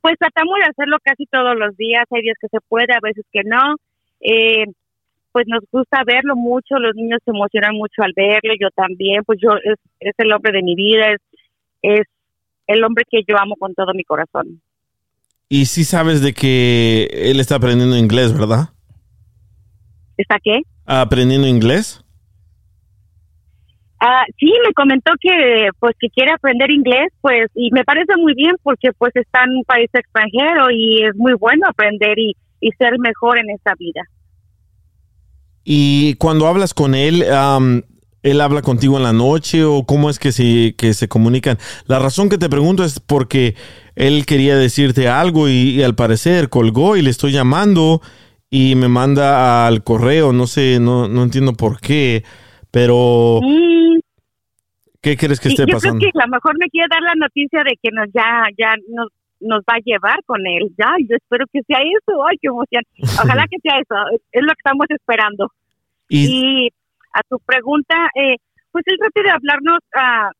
Pues tratamos de hacerlo casi todos los días, hay días que se puede, a veces que no. Eh, pues nos gusta verlo mucho, los niños se emocionan mucho al verlo, yo también, pues yo es, es el hombre de mi vida, es, es el hombre que yo amo con todo mi corazón. Y sí sabes de que él está aprendiendo inglés, ¿verdad? ¿Está qué? ¿Aprendiendo inglés? Ah, sí, me comentó que pues que quiere aprender inglés, pues y me parece muy bien porque pues está en un país extranjero y es muy bueno aprender y, y ser mejor en esta vida. Y cuando hablas con él, ¿él habla contigo en la noche o cómo es que se, que se comunican? La razón que te pregunto es porque él quería decirte algo y, y al parecer colgó y le estoy llamando y me manda al correo, no sé, no, no entiendo por qué, pero Mm, ¿qué crees que sí, esté yo pasando? creo que a lo mejor me quiere dar la noticia de que nos ya ya nos nos va a llevar con él. Ya, yo espero que sea eso. Ay, qué emoción. Ojalá que sea eso. Es lo que estamos esperando. Y, a tu pregunta, eh, pues él trata de hablarnos ah,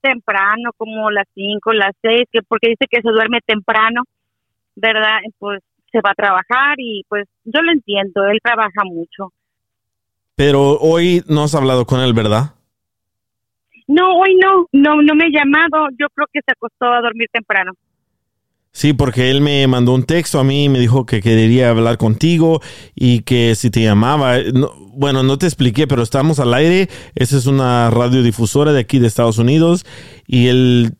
temprano, como las 5, las 6, que porque dice que se duerme temprano, ¿verdad? Pues se va a trabajar y pues yo lo entiendo, él trabaja mucho. Pero hoy no has hablado con él, ¿verdad? No, hoy no, no, no me he llamado, yo creo que se acostó a dormir temprano. Sí, porque él me mandó un texto a mí y me dijo que quería hablar contigo y que si te llamaba, no- bueno, no te expliqué, pero estamos al aire. Esa es una radiodifusora de aquí de Estados Unidos y él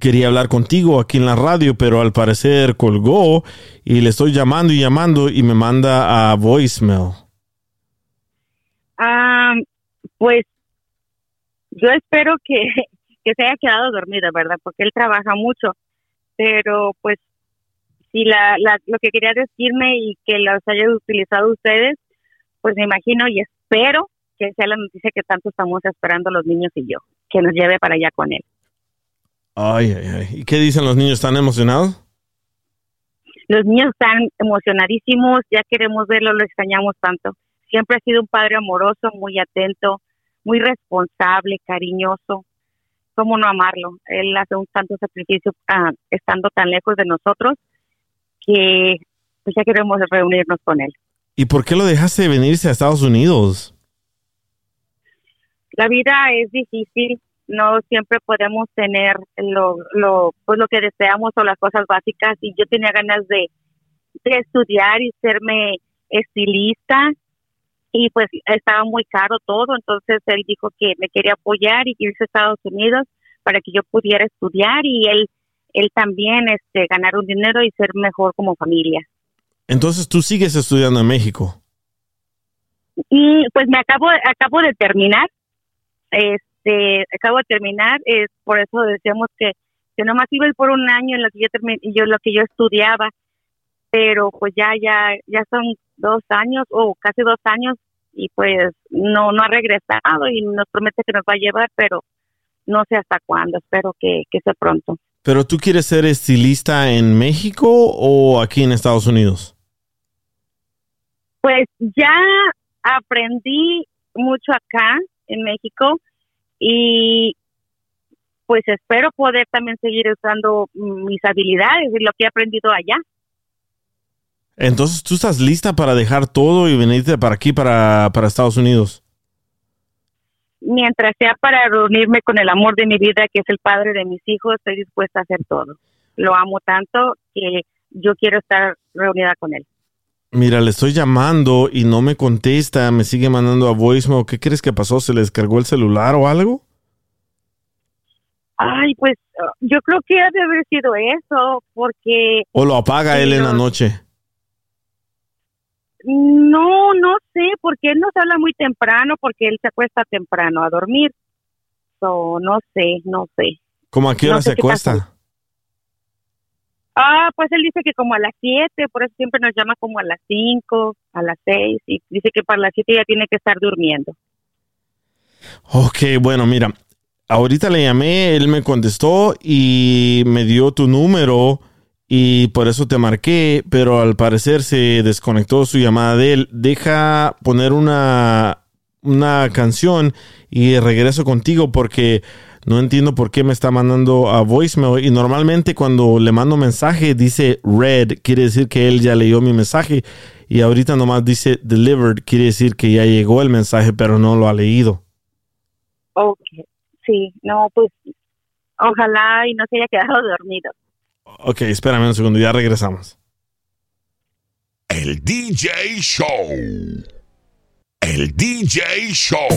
quería hablar contigo aquí en la radio, pero al parecer colgó y le estoy llamando y llamando y me manda a voicemail. Ah, pues yo espero que, que se haya quedado dormido, ¿verdad? Porque él trabaja mucho, pero pues si la, la, lo que quería decirme y que los haya utilizado ustedes, pues me imagino y espero que sea la noticia que tanto estamos esperando los niños y yo, que nos lleve para allá con él. Ay, ay, ay. ¿Y qué dicen los niños? ¿Están emocionados? Los niños están emocionadísimos, ya queremos verlo, lo extrañamos tanto. Siempre ha sido un padre amoroso, muy atento, muy responsable, cariñoso. ¿Cómo no amarlo? Él hace un tanto sacrificio ah, estando tan lejos de nosotros que pues ya queremos reunirnos con él. ¿Y por qué lo dejaste de venirse a Estados Unidos? La vida es difícil, no siempre podemos tener lo, lo, pues lo que deseamos o las cosas básicas y yo tenía ganas de, de estudiar y serme estilista y pues estaba muy caro todo, entonces él dijo que me quería apoyar y irse a Estados Unidos para que yo pudiera estudiar y él él también este ganar un dinero y ser mejor como familia. Entonces tú sigues estudiando en México. Y pues me acabo acabo de terminar. Este, acabo de terminar, es por eso decíamos que que nomás iba a ir por un año en lo que yo termi- yo lo que yo estudiaba, pero pues ya ya ya son dos años o casi dos años y pues no no ha regresado y nos promete que nos va a llevar, pero no sé hasta cuándo. Espero que que sea pronto. ¿Pero tú quieres ser estilista en México o aquí en Estados Unidos? Pues ya aprendí mucho acá en México y pues espero poder también seguir usando mis habilidades y lo que he aprendido allá. Entonces tú estás lista para dejar todo y venirte para aquí, para, para Estados Unidos. Mientras sea para reunirme con el amor de mi vida, que es el padre de mis hijos, estoy dispuesta a hacer todo. Lo amo tanto que yo quiero estar reunida con él. Mira, le estoy llamando y no me contesta, me sigue mandando a voicemail. ¿Qué crees que pasó? ¿Se le descargó el celular o algo? Ay, pues uh, yo creo que ha de haber sido eso, porque ¿O lo apaga él en la no. noche? No, no sé, porque él nos habla muy temprano, porque él se acuesta temprano a dormir. So, no sé, no sé. ¿Cómo a qué No hora sé se acuesta? Ah, pues él dice que como a las 7, por eso siempre nos llama como a las 5, a las 6, y dice que para las 7 ya tiene que estar durmiendo. Ok, bueno, mira, ahorita le llamé, él me contestó y me dio tu número y por eso te marqué, pero al parecer se desconectó su llamada de él. Deja poner una, una canción y regreso contigo porque no entiendo por qué me está mandando a voicemail y normalmente cuando le mando mensaje dice read, quiere decir que él ya leyó mi mensaje y ahorita nomás dice delivered, quiere decir que ya llegó el mensaje pero no lo ha leído. Ok, sí, no, pues ojalá y no se haya quedado dormido. Ok, espérame un segundo, ya regresamos. El DJ Show. El DJ Show.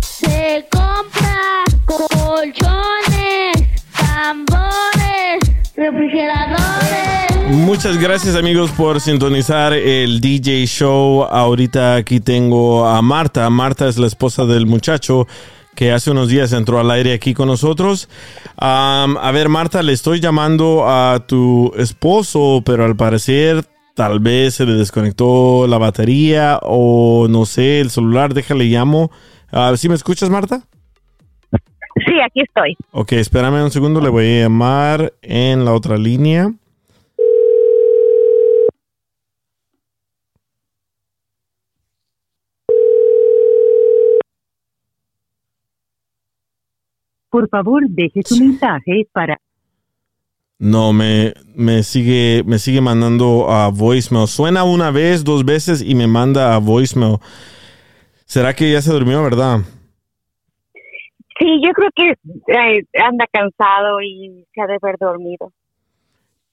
Se compra colchones, tambores, refrigeradores. Muchas gracias amigos por sintonizar el DJ Show. Ahorita aquí tengo a Marta. Marta es la esposa del muchacho que hace unos días entró al aire aquí con nosotros. A ver, Marta, le estoy llamando a tu esposo, pero al parecer tal vez se le desconectó la batería o no sé, el celular. Déjale llamo. Ah, ¿Sí me escuchas, Marta? Sí, aquí estoy. Ok, espérame un segundo, le voy a llamar en la otra línea. Por favor, deje su mensaje para... No, me, me sigue, me sigue mandando a voicemail. Suena una vez, dos veces y me manda a voicemail. ¿Será que ya se durmió, verdad? Sí, yo creo que eh, anda cansado y se ha de haber dormido.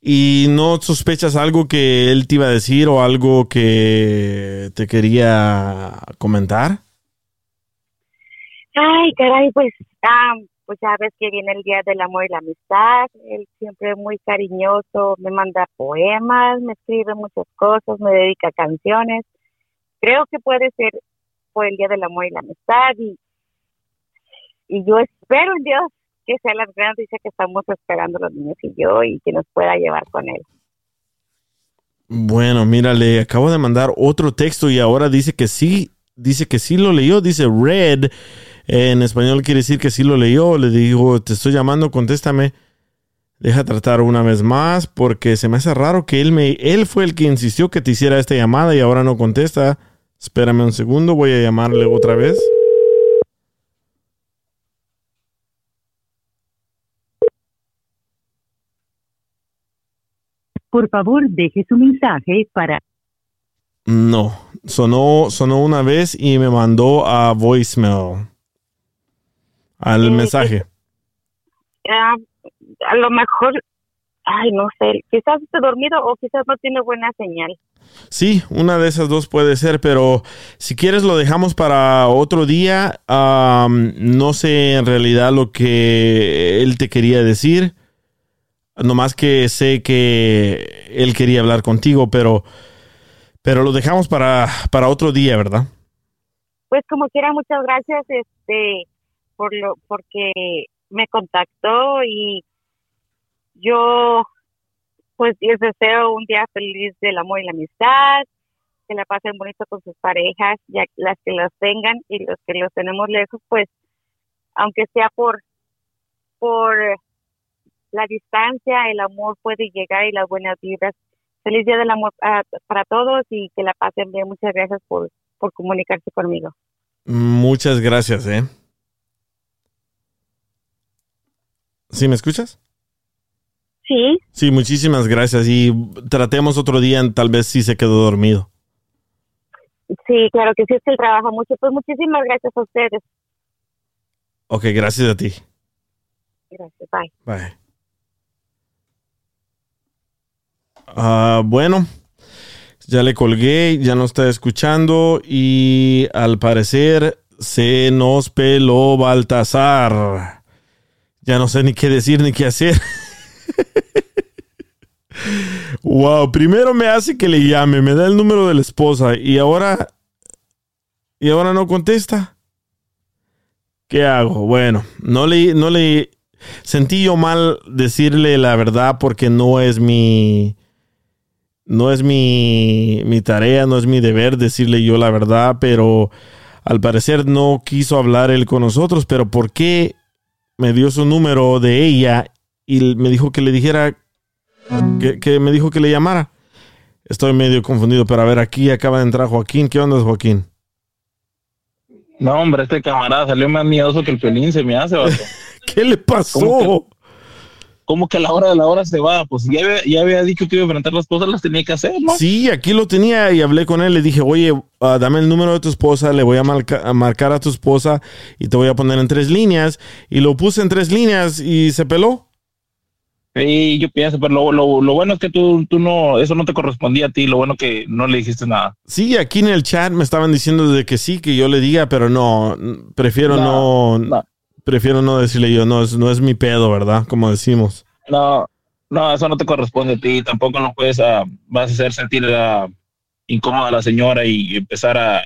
¿Y no sospechas algo que él te iba a decir o algo que te quería comentar? Ay, caray, pues, ah, pues ya ves que viene el Día del Amor y la Amistad. Él siempre muy cariñoso, me manda poemas, me escribe muchas cosas, me dedica canciones. Creo que puede ser por el Día del Amor y la Amistad y, y yo espero en Dios que sea la gran noticia que estamos esperando los niños y yo y que nos pueda llevar con él. Bueno, mira, le acabo de mandar otro texto y ahora dice que sí, dice que sí lo leyó, dice red. En español quiere decir que sí lo leyó. Le digo, te estoy llamando, contéstame. Deja tratar una vez más porque se me hace raro que él me él fue el que insistió que te hiciera esta llamada y ahora no contesta. Espérame un segundo, voy a llamarle otra vez. Por favor, deje su mensaje para... No, sonó, sonó una vez y me mandó a voicemail. Al Eh, mensaje. Ah, a lo mejor, ay, no sé, quizás esté dormido o quizás no tiene buena señal. Sí, una de esas dos puede ser, pero si quieres lo dejamos para otro día. Am, no sé en realidad lo que él te quería decir. Nomás que sé que él quería hablar contigo, pero, pero lo dejamos para, para otro día, ¿verdad? Pues como quiera, muchas gracias, este, por lo, porque me contactó y yo, pues les deseo un día feliz del amor y la amistad, que la pasen bonito con sus parejas, ya las que los tengan y los que los tenemos lejos, pues, aunque sea por, por la distancia, el amor puede llegar y las buenas vibras. Feliz día del amor ah, para todos y que la pasen bien. Muchas gracias por, por comunicarse conmigo. Muchas gracias, ¿eh? ¿Sí me escuchas? Sí, Sí, muchísimas gracias. Y tratemos otro día, tal vez si se quedó dormido. sí, claro que sí, es que él trabaja mucho. Pues muchísimas gracias a ustedes. Ok, gracias a ti. Gracias, bye. Bye. Ah, bueno, ya le colgué, ya no está escuchando y al parecer se nos peló Baltasar. Ya no sé ni qué decir ni qué hacer. wow, primero me hace que le llame, me da el número de la esposa y ahora y ahora no contesta. ¿Qué hago? Bueno, no le no le sentí yo mal decirle la verdad porque no es mi no es mi, mi tarea, no es mi deber decirle yo la verdad, pero al parecer no quiso hablar él con nosotros, pero ¿por qué me dio su número de ella y me dijo que le dijera que, que me dijo que le llamara? Estoy medio confundido, pero a ver, aquí acaba de entrar Joaquín. ¿Qué onda, Joaquín? No, hombre, este camarada salió más miedoso que el pelín se me hace, vato. ¿Qué le pasó? ¿Cómo que, cómo que a la hora de la hora se va? Pues ya había, ya había dicho que iba a enfrentar las cosas, las tenía que hacer, ¿no? Sí, aquí lo tenía y hablé con él. Le dije, oye, ah, dame el número de tu esposa, le voy a, marca- a marcar a tu esposa y te voy a poner en tres líneas. Y lo puse en tres líneas y se peló. Y yo pienso, pero lo, lo, lo bueno es que tú, tú no, eso no te correspondía a ti, lo bueno que no le dijiste nada. Sí, aquí en el chat me estaban diciendo de que sí, que yo le diga, pero no, prefiero no, No, prefiero no decirle yo, no es, no es mi pedo, ¿verdad? Como decimos. No, no, eso no te corresponde a ti, tampoco no puedes, ah, vas a hacer sentir ah, incómoda a la señora y empezar a, a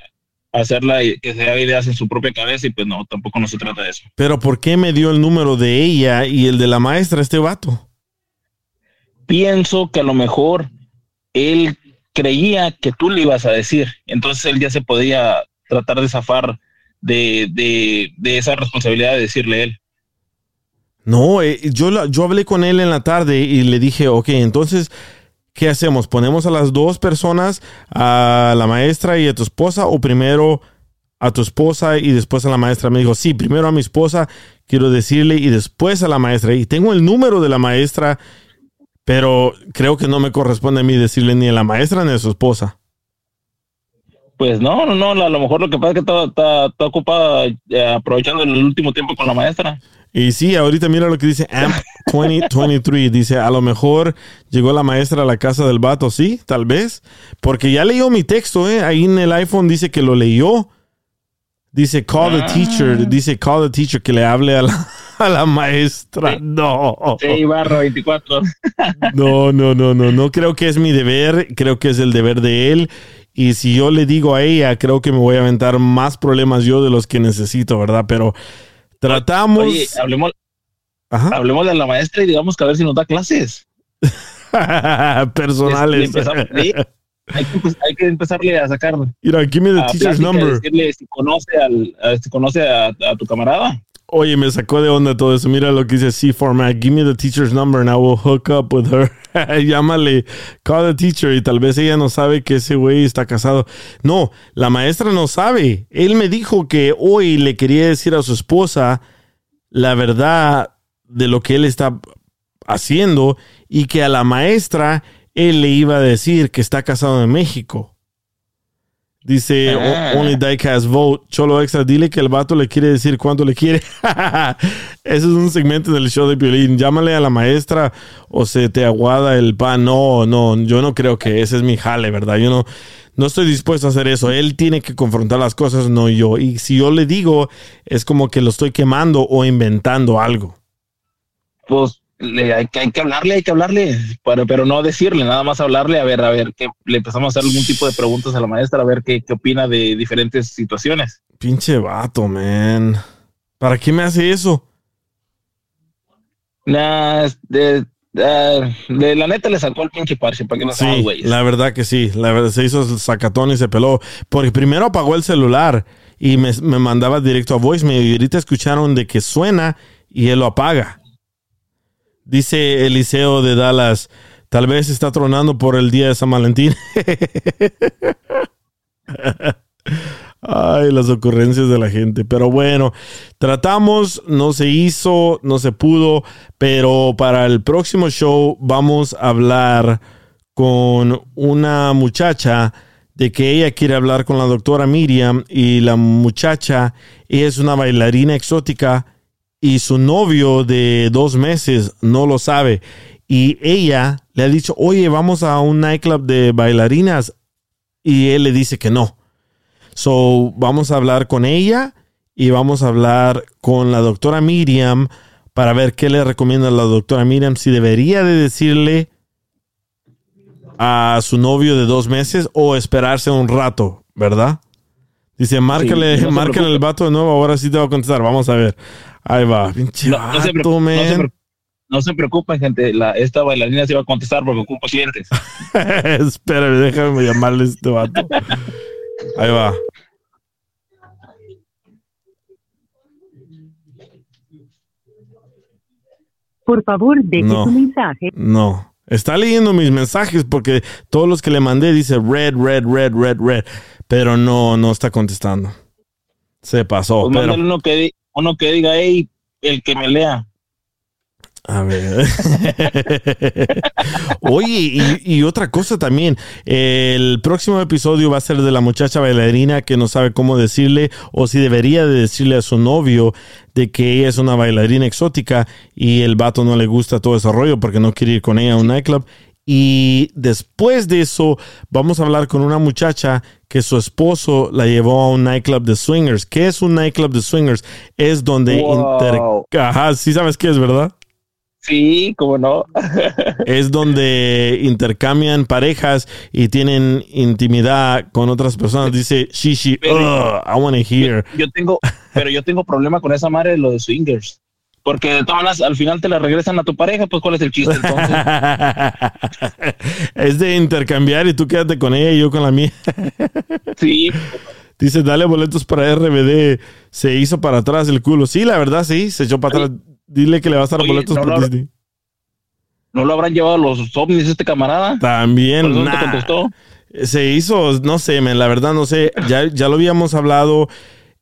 hacerla y que se haga ideas en su propia cabeza y pues no, tampoco no se trata de eso. Pero ¿por qué me dio el número de ella y el de la maestra este vato? Pienso que a lo mejor él creía que tú le ibas a decir, entonces él ya se podía tratar de zafar de, de, de esa responsabilidad de decirle él. No, eh, yo, la- yo hablé con él en la tarde y le dije, ok, entonces, ¿qué hacemos? ¿Ponemos a las dos personas, a la maestra y a tu esposa, o primero a tu esposa y después a la maestra. Me dijo, sí, primero a mi esposa quiero decirle y después a la maestra. Y tengo el número de la maestra, pero creo que no me corresponde a mí decirle ni a la maestra ni a su esposa. Pues no, no, no, a lo mejor lo que pasa es que está, está, está ocupada eh, aprovechando el último tiempo con la maestra. Y sí, ahorita mira lo que dice AMP 2023. Dice, a lo mejor llegó la maestra a la casa del vato. Sí, tal vez. Porque ya leyó mi texto, ¿eh? Ahí en el iPhone dice que lo leyó. Dice, call the teacher. Dice, call the teacher, que le hable a la, a la maestra. No. Sí, barra 24. No, no, no, no. No creo que es mi deber. Creo que es el deber de él. Y si yo le digo a ella, creo que me voy a aventar más problemas yo de los que necesito, ¿verdad? Pero tratamos. Oye, hablemos, hablemos de la maestra y digamos que a ver si nos da clases. Personales. Empezamos- sí, hay, que, empe- hay que empezarle a sacar. Mira, give me the teacher's number. Decirle si conoce, al, a, si conoce a, a tu camarada. Oye, me sacó de onda todo eso. Mira lo que dice C format. Give me the teacher's number and I will hook up with her. Llámale, call the teacher y tal vez ella no sabe que ese güey está casado. No, la maestra no sabe. Él me dijo que hoy le quería decir a su esposa la verdad de lo que él está haciendo y que a la maestra él le iba a decir que está casado en México. Dice Ah. "O- Only Diecast Vote. Cholo Extra, dile que el vato le quiere decir cuánto le quiere. Eso es un segmento del show de violín. Llámale a la maestra o se te aguada el pan. No, no, yo no creo que ese es mi jale, ¿verdad? Yo no, no estoy dispuesto a hacer eso. Él tiene que confrontar las cosas, no yo. Y si yo le digo, es como que lo estoy quemando o inventando algo. Pues le, hay, que- hay que hablarle, hay que hablarle, pero, pero no decirle, nada más hablarle, a ver, a ver, que le empezamos a hacer algún tipo de preguntas a la maestra, a ver qué, qué opina de diferentes situaciones. Pinche vato, man. ¿Para qué me hace eso? Nah, de, de la neta le sacó el pinche parche para que no Sí, güeyes. la verdad que sí. La verdad se hizo el sacatón y se peló. Porque primero apagó el celular y me, me mandaba directo a voicemail. Y ahorita escucharon de que suena y él lo apaga. Dice Eliseo de Dallas. Tal vez está tronando por el día de San Valentín. Ay, las ocurrencias de la gente. Pero bueno, tratamos, no se hizo, no se pudo, pero para el próximo show vamos a hablar con una muchacha de que ella quiere hablar con la doctora Miriam y la muchacha es una bailarina exótica y su novio de dos meses no lo sabe y ella le ha dicho, oye, vamos a un nightclub de bailarinas y él le dice que no. So, vamos a hablar con ella y vamos a hablar con la doctora Miriam para ver qué le recomienda la doctora Miriam, si debería de decirle a su novio de dos meses o esperarse un rato, ¿verdad? Dice, márcale, Sí, no se márcale el vato de nuevo, ahora sí te va a contestar. Vamos a ver. Ahí va, pinche No, no se, vato, no se man. pre- no se preocupen, gente, la, esta bailarina se va a contestar porque ocupa clientes. Espérame, déjame llamarle a este vato. Ahí va. Por favor, deje No. su mensaje. No. Está leyendo mis mensajes porque todos los que le mandé dice red, red, red, red, red. Pero no, no está contestando. Se pasó. Pues pero, mándale uno que, di- uno que diga, hey, el que me lea. a ver. Oye, y, y otra cosa también. El próximo episodio va a ser de la muchacha bailarina que no sabe cómo decirle o si debería de decirle a su novio de que ella es una bailarina exótica y el vato no le gusta todo ese rollo porque no quiere ir con ella a un nightclub. Y después de eso, vamos a hablar con una muchacha que su esposo la llevó a un nightclub de swingers. ¿Qué es un nightclub de swingers? Es donde Wow. inter... Ajá, sí sabes qué es, ¿verdad? Sí, cómo no. es donde intercambian parejas y tienen intimidad con otras personas. Dice Shishi, "Ugh, I want to hear. Yo tengo, pero yo tengo problema con esa madre de lo de swingers. Porque de todas maneras, al final te la regresan a tu pareja, pues ¿cuál es el chiste entonces? es de intercambiar y tú quédate con ella y yo con la mía. sí. Dice, dale boletos para RBD. Se hizo para atrás el culo. Sí, la verdad, sí, se echó para atrás. Dile que le vas a dar Oye, boletos no lo- Disney. ¿No lo habrán llevado los ovnis este camarada? También, te nah. contestó. se hizo, no sé, la verdad no sé, ya, ya lo habíamos hablado,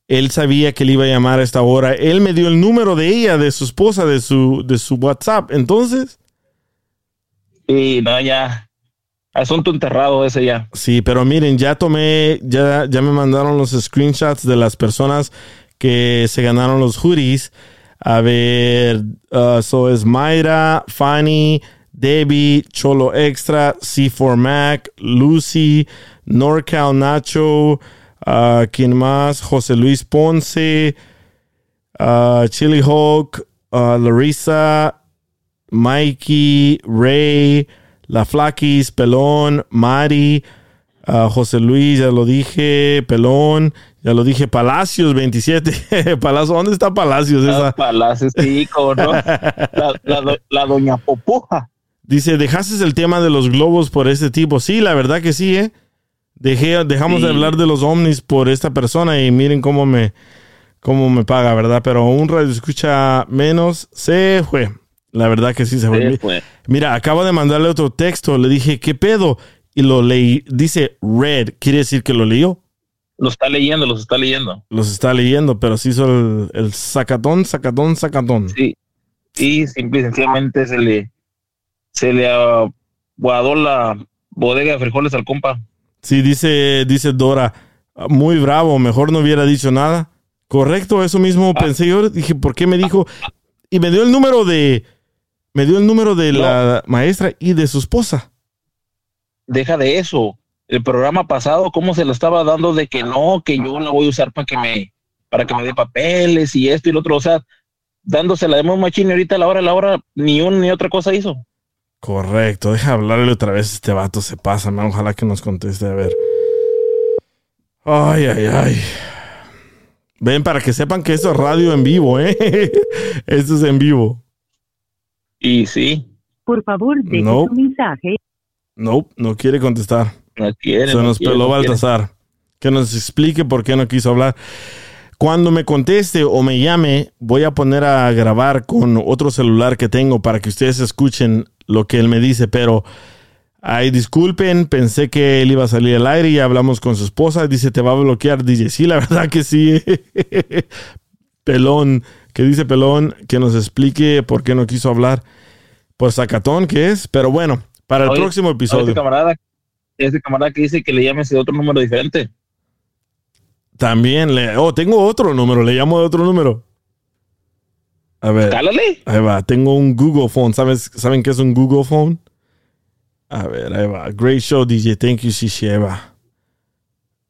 él sabía que le iba a llamar a esta hora, él me dio el número de ella, de su esposa, de su, de su WhatsApp, entonces... Y no, ya. Asunto enterrado ese ya. Sí, pero miren, ya tomé, ya, ya me mandaron los screenshots de las personas que se ganaron los hoodies. A ver, uh, so es Mayra, Fanny, Debbie, Cholo Extra, C4 Mac, Lucy, NorCal Nacho, uh, ¿quién más? José Luis Ponce, uh, Chili Hawk, uh, Larissa, Mikey, Ray, La Flaquis, Pelón, Mari, José Luis, ya lo dije, Pelón, ya lo dije, Palacios 27. Palacios, ¿dónde está Palacios? Ah, Esa? Palacios, sí, no. La, la do- la doña Popoja. Dice, ¿dejaste el tema de los globos por este tipo? Sí, la verdad que sí, ¿eh? Dejé, dejamos de hablar de los ovnis por esta persona y miren cómo me, cómo me paga, ¿verdad? Pero un radio escucha menos se fue. La verdad que sí se fue. Se fue. Mira, acabo de mandarle otro texto. Le dije, ¿qué pedo? Y lo leí. Dice red. ¿Quiere decir que lo leyó? Lo está leyendo, los está leyendo. Los está leyendo, pero sí hizo el, el sacatón, sacatón, sacatón. Sí. Y simple y sencillamente se le, se le aguadó la bodega de frijoles al compa. Sí, dice, dice Dora, muy bravo, mejor no hubiera dicho nada. Correcto, eso mismo pensé yo. Dije, ¿por qué me dijo? Y me dio el número de, me dio el número de la maestra y de su esposa. Deja de eso. El programa pasado, cómo se lo estaba dando de que no, que yo la voy a usar para que me, para que me dé papeles y esto y lo otro. O sea, dándose la demo machine y ahorita a la hora, a la hora, ni una ni otra cosa hizo. Correcto, deja hablarle otra vez. Este vato se pasa, man. Ojalá que nos conteste. A ver. Ay, ay, ay. Ven, para que sepan que esto es radio en vivo, ¿eh? esto es en vivo. Y sí. Por favor, deje No. su mensaje. No, no quiere contestar. No quiere. Se no nos quiere, peló no quiere. Baltasar. Que nos explique por qué no quiso hablar. Cuando me conteste o me llame, voy a poner a grabar con otro celular que tengo para que ustedes escuchen lo que él me dice. Pero, ay, disculpen, pensé que él iba a salir al aire y hablamos con su esposa. Dice, te va a bloquear. Dice, sí, la verdad que sí. Pelón, que dice Pelón, que nos explique por qué no quiso hablar. Por sacatón que es. Pero bueno, para el Oye, próximo episodio. camarada, ese camarada que dice que le llames de otro número diferente. También le. Oh, tengo otro número. Le llamo de otro número. A ver. Cálale. Ahí va. Tengo un Google Phone. ¿Sabes, ¿Saben qué es un Google Phone? A ver, ahí va. Great show, DJ. Thank you, Shishi. Ahí va.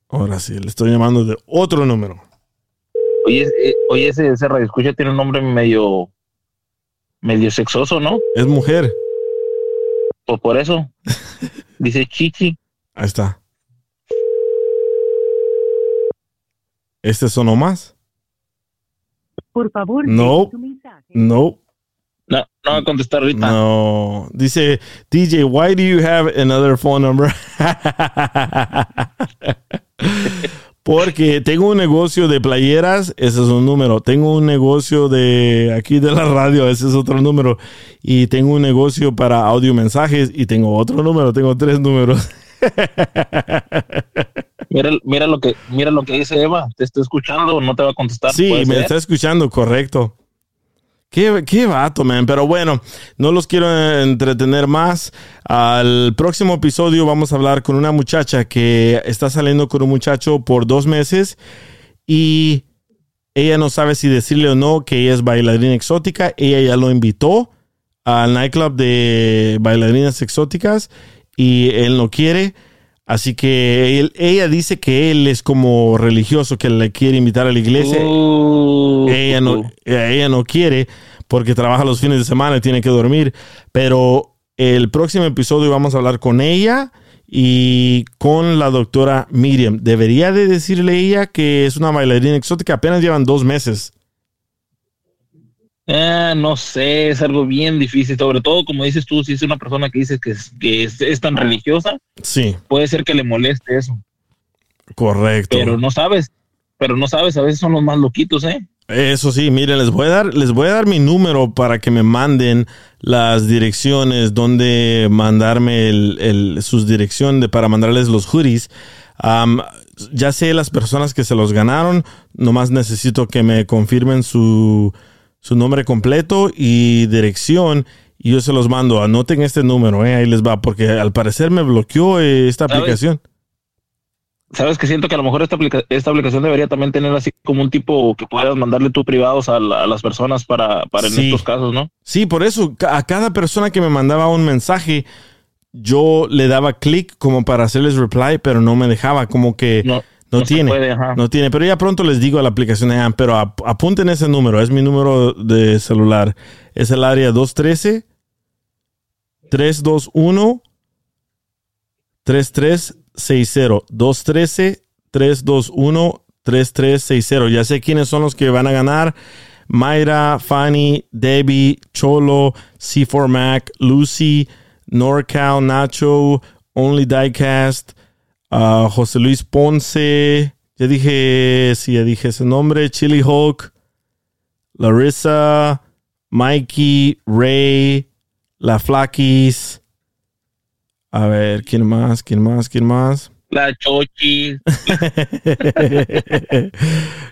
Ahora sí, le estoy llamando de otro número. Oye, eh, oye ese, ese radio escucha tiene un nombre medio, medio sexoso, ¿no? Es mujer. Pues por eso. Dice Chichi. Ahí está. ¿Este sonó más? Por favor, No. su mensaje. No. No, no va a contestar ahorita. No. Dice, DJ, why do you have another phone number? Porque tengo un negocio de playeras, ese es un número. Tengo un negocio de aquí de la radio, ese es otro número. Y tengo un negocio para audio mensajes y tengo otro número, tengo tres números. Mira, mira lo que, mira lo que dice Eva. Te estoy escuchando, no te va a contestar. Sí, me ser. está escuchando, correcto. Qué, qué vato, man. Pero bueno, no los quiero entretener más. Al próximo episodio vamos a hablar con una muchacha que está saliendo con un muchacho por dos meses y ella no sabe si decirle o no que ella es bailarina exótica. Ella ya lo invitó al nightclub de bailarinas exóticas y él no quiere. Así que él- ella dice que él es como religioso, que le quiere invitar a la iglesia. Uh, ella, no, ella no quiere porque trabaja los fines de semana y tiene que dormir. Pero el próximo episodio vamos a hablar con ella y con la doctora Miriam. Debería de decirle ella que es una bailarina exótica. Apenas llevan dos meses. Eh, no sé, es algo bien difícil. Sobre todo, como dices tú, si es una persona que dice que es, que es, es tan religiosa, Sí, puede ser que le moleste eso. correcto. Pero no sabes. Pero no sabes, a veces son los más loquitos, ¿eh? Eso sí, miren, les voy a dar, les voy a dar mi número para que me manden las direcciones donde mandarme el, el- sus direcciones para mandarles los hoodies. Am, ya sé las personas que se los ganaron, nomás necesito que me confirmen su, su nombre completo y dirección y yo se los mando. Anoten este número, eh, ahí les va, porque al parecer me bloqueó eh, esta ¿Sabes? aplicación. Sabes que siento que a lo mejor esta, aplica- esta aplicación debería también tener así como un tipo que puedas mandarle tú privados a, la- a las personas para, para en Sí. estos casos, ¿no? Sí, por eso a cada persona que me mandaba un mensaje, yo le daba clic como para hacerles reply, pero no me dejaba, como que no, no tiene. puede, no tiene, pero ya pronto les digo a la aplicación de AMP, pero ap- apunten ese número, es mi número de celular. Es el área 213 321 3360 213 321 3360. Ya sé quiénes son los que van a ganar. Mayra, Fanny, Debbie, Cholo, C4 Mac, Lucy, NorCal, Nacho, Only Diecast, José Luis Ponce. Ya dije, sí, ya dije ese nombre. Chili Hulk, Larissa, Mikey, Ray, La Flaquis. A ver, ¿quién más? ¿Quién más? ¿Quién más? La Chochi.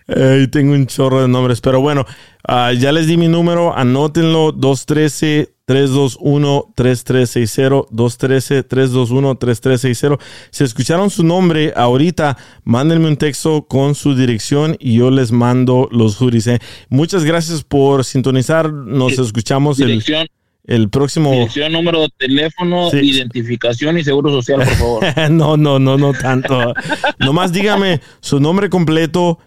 Tengo un chorro de nombres, pero bueno, ah, ya les di mi número, anótenlo, 213-321-3360, 213-321-3360. Si escucharon su nombre ahorita, mándenme un texto con su dirección y yo les mando los hoodies. ¿eh? Muchas gracias por sintonizar, nos escuchamos el, próximo... dirección, número de teléfono, Sí. identificación y seguro social, por favor. no, no, no, no tanto. Nomás dígame su nombre completo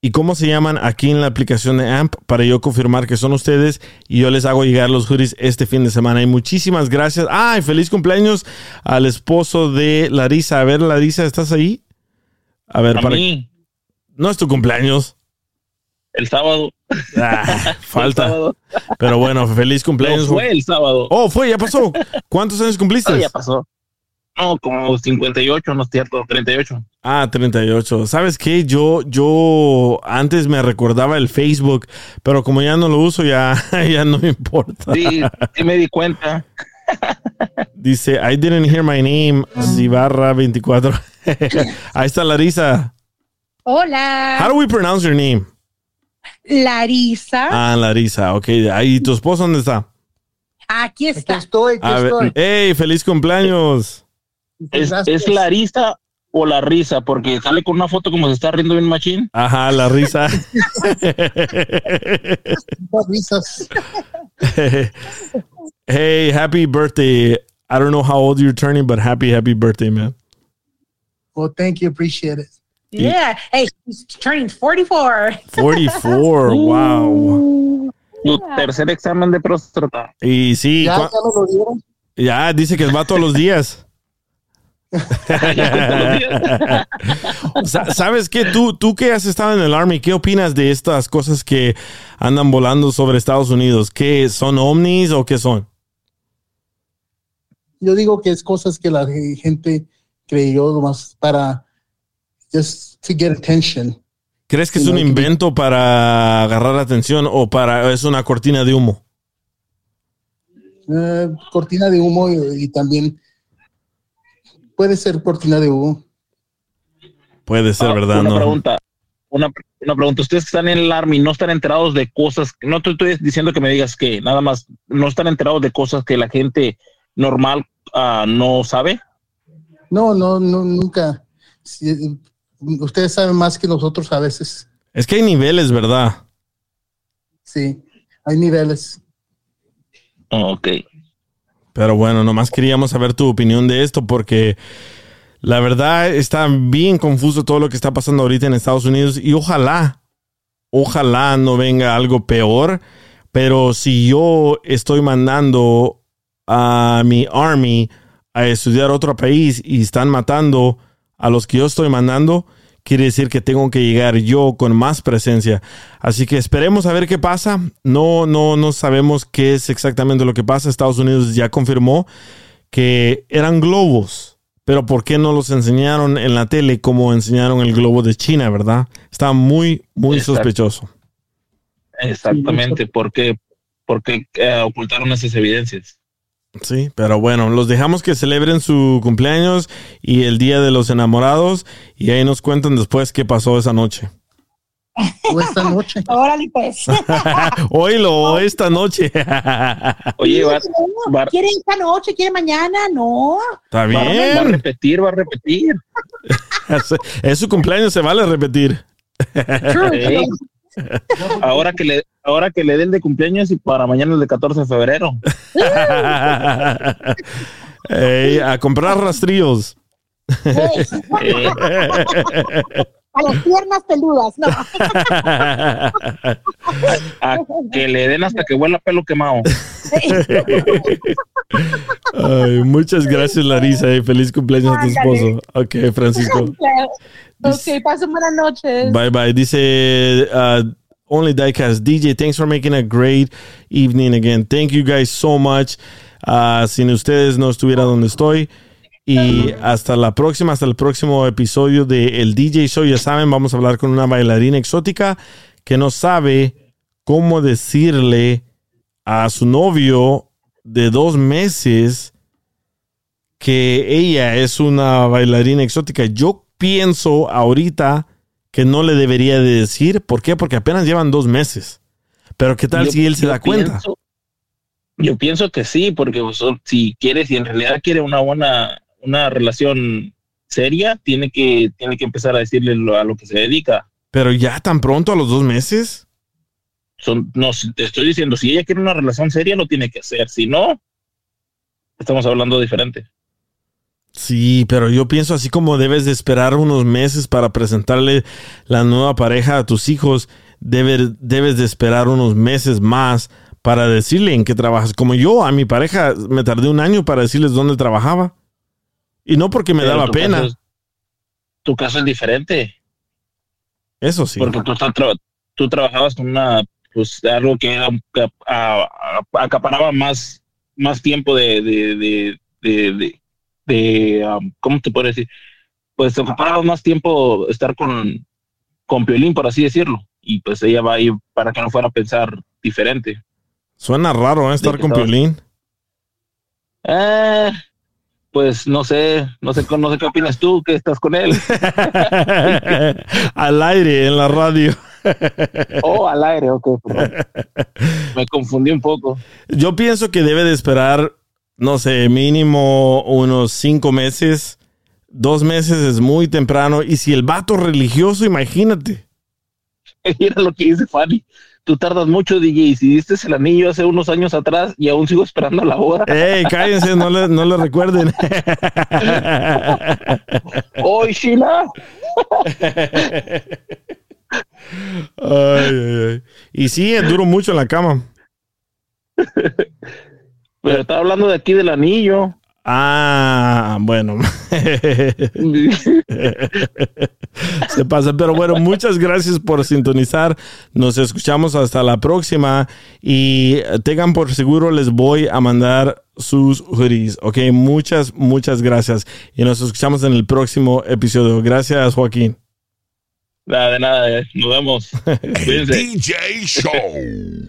y cómo se llaman aquí en la aplicación de AMP para yo confirmar que son ustedes y yo les hago llegar los hoodies este fin de semana. Y muchísimas gracias. ¡Ay, feliz cumpleaños al esposo de Larisa! A ver, Larisa, ¿estás ahí? A ver, A para... mí, No es tu cumpleaños. el sábado. Ah, El falta. sábado. Pero bueno, feliz cumpleaños. No, fue el sábado. Oh, fue, ya pasó. ¿Cuántos años cumpliste? Ya pasó. No, como 58, no es cierto, 38. Ah, 38. ¿Sabes qué? Yo, yo antes me recordaba el Facebook, pero como ya no lo uso, ya, ya no me importa. Sí, sí me di cuenta. Dice, I didn't hear my name, Zibarra 24. Ahí está Larisa. Hola. How do we pronounce your name? Larisa. Ah, Larisa, ok. Ahí, ¿tu esposo dónde está? Aquí está. estoy, A ver, hey, feliz cumpleaños. ¿Es, ¿Es la risa o la risa? Porque sale con una foto como se está riendo bien machín. Ajá, la risa. risas. hey, happy birthday. I don't know how old you're turning, but happy, happy birthday, man. Well, thank you. Appreciate it. Yeah. Hey, he's turning 44. 44, wow. Tu tercer examen de próstata. Y sí, ¿Ya, ya lo dieron? ya dice que va todos los días. Sa- ¿Sabes qué? Tú, tú que has estado en el Army, ¿qué opinas de estas cosas que andan volando sobre Estados Unidos? ¿Qué son ovnis o qué son? Yo digo que es cosas que la gente creyó nomás para just to get attention. ¿Crees que es un invento para agarrar la atención o para es una cortina de humo? Eh, cortina de humo y, y también puede ser cortina de humo. Puede ser, Ah, ¿verdad? Una No. pregunta. Una, una pregunta. Ustedes que están en el Army no están enterados de cosas. No te estoy diciendo que me digas que nada más. No están enterados de cosas que la gente normal ah, no sabe. No, no, no, nunca. Sí, ustedes saben más que nosotros a veces. Es que hay niveles, ¿verdad? Sí, hay niveles. Ok. Pero bueno, nomás queríamos saber tu opinión de esto porque la verdad está bien confuso todo lo que está pasando ahorita en Estados Unidos y ojalá, ojalá no venga algo peor. Pero si yo estoy mandando a mi army a estudiar otro país y están matando a los que yo estoy mandando, quiere decir que tengo que llegar yo con más presencia. Así que esperemos a ver qué pasa. No, no, no sabemos qué es exactamente lo que pasa. Estados Unidos ya confirmó que eran globos. Pero ¿por qué no los enseñaron en la tele como enseñaron el globo de China, verdad? Está muy, muy Exacto. sospechoso. Exactamente, porque porque eh, ocultaron esas evidencias. Sí, pero bueno, los dejamos que celebren su cumpleaños y el Día de los Enamorados y ahí nos cuentan después qué pasó esa noche. O esta noche. Órale, pues. Oílo, esta noche. Oye, va, va- ¿Quiere esta noche? ¿Quiere mañana? No. Está va- va a bien. repetir, va a repetir. Es su cumpleaños, se vale repetir. Ey. Ahora que le ahora que le den de cumpleaños y para mañana el de 14 de febrero. Ey, a comprar rastrillos. A las piernas peludas, no. a que le den hasta que huela pelo quemado. Ay, muchas gracias, Larisa, y feliz cumpleaños a tu esposo. Ok, Francisco. ok, pasen buenas noches. Bye bye. Dice uh, Only Diecast DJ, thanks for making a great evening again. Thank you guys so much. Uh, sin ustedes no estuviera donde estoy. Y hasta la próxima, hasta el próximo episodio de El DJ Show. Ya saben, vamos a hablar con una bailarina exótica que no sabe cómo decirle a su novio de dos meses que ella es una bailarina exótica. Yo pienso ahorita que no le debería de decir. ¿Por qué? Porque apenas llevan dos meses. Pero ¿qué tal Yo- si él se da cuenta? pienso- yo pienso que sí, porque si quiere, si en realidad quiere una buena, una relación seria, tiene que, tiene que empezar a decirle lo- a lo que se dedica. Pero ya tan pronto a los dos meses. Son, no, te estoy diciendo, si ella quiere una relación seria, lo tiene que hacer. Si no, estamos hablando diferente. Sí, pero yo pienso así como debes de esperar unos meses para presentarle la nueva pareja a tus hijos, debe- debes de esperar unos meses más para decirle en qué trabajas. Como yo, a mi pareja me tardé un año para decirles dónde trabajaba. Y no porque me Pero daba tu pena. caso es- tu caso es diferente. Eso sí. Porque tú, estás tra- tú trabajabas con una, pues algo que, era- que a- a- acaparaba más, más tiempo de, de, de, de, de- de, um, ¿cómo te puedo decir? Pues acaparaba más tiempo estar con, con Piolín, por así decirlo. Y pues ella va a ir para que no fuera a pensar diferente. Suena raro ¿eh? estar con estabas- Piolín. Eh, pues no sé, no sé, no sé qué opinas tú que estás con él. Al aire, en la radio. Oh, al aire, ok. perdón. Me confundí un poco. Yo pienso que debe de esperar, no sé, mínimo unos cinco meses. Dos meses es muy temprano. Y si el vato religioso, imagínate. Mira lo que dice Fanny. Tú tardas mucho, DJ. y Si diste el anillo hace unos años atrás y aún sigo esperando la hora. ¡Ey, cállense! No le, no le recuerden. ¡Hoy, Sheila! Ay, ay, ay. Y sí, duro mucho en la cama. Pero estaba hablando de aquí del anillo. Ah, bueno. Se pasa, pero bueno, muchas gracias por sintonizar. Nos escuchamos hasta la próxima y tengan por seguro les voy a mandar sus hoodies. Ok, muchas, muchas gracias y nos escuchamos en el próximo episodio. Gracias, Joaquín. Nada, de nada. Nos vemos. DJ Show.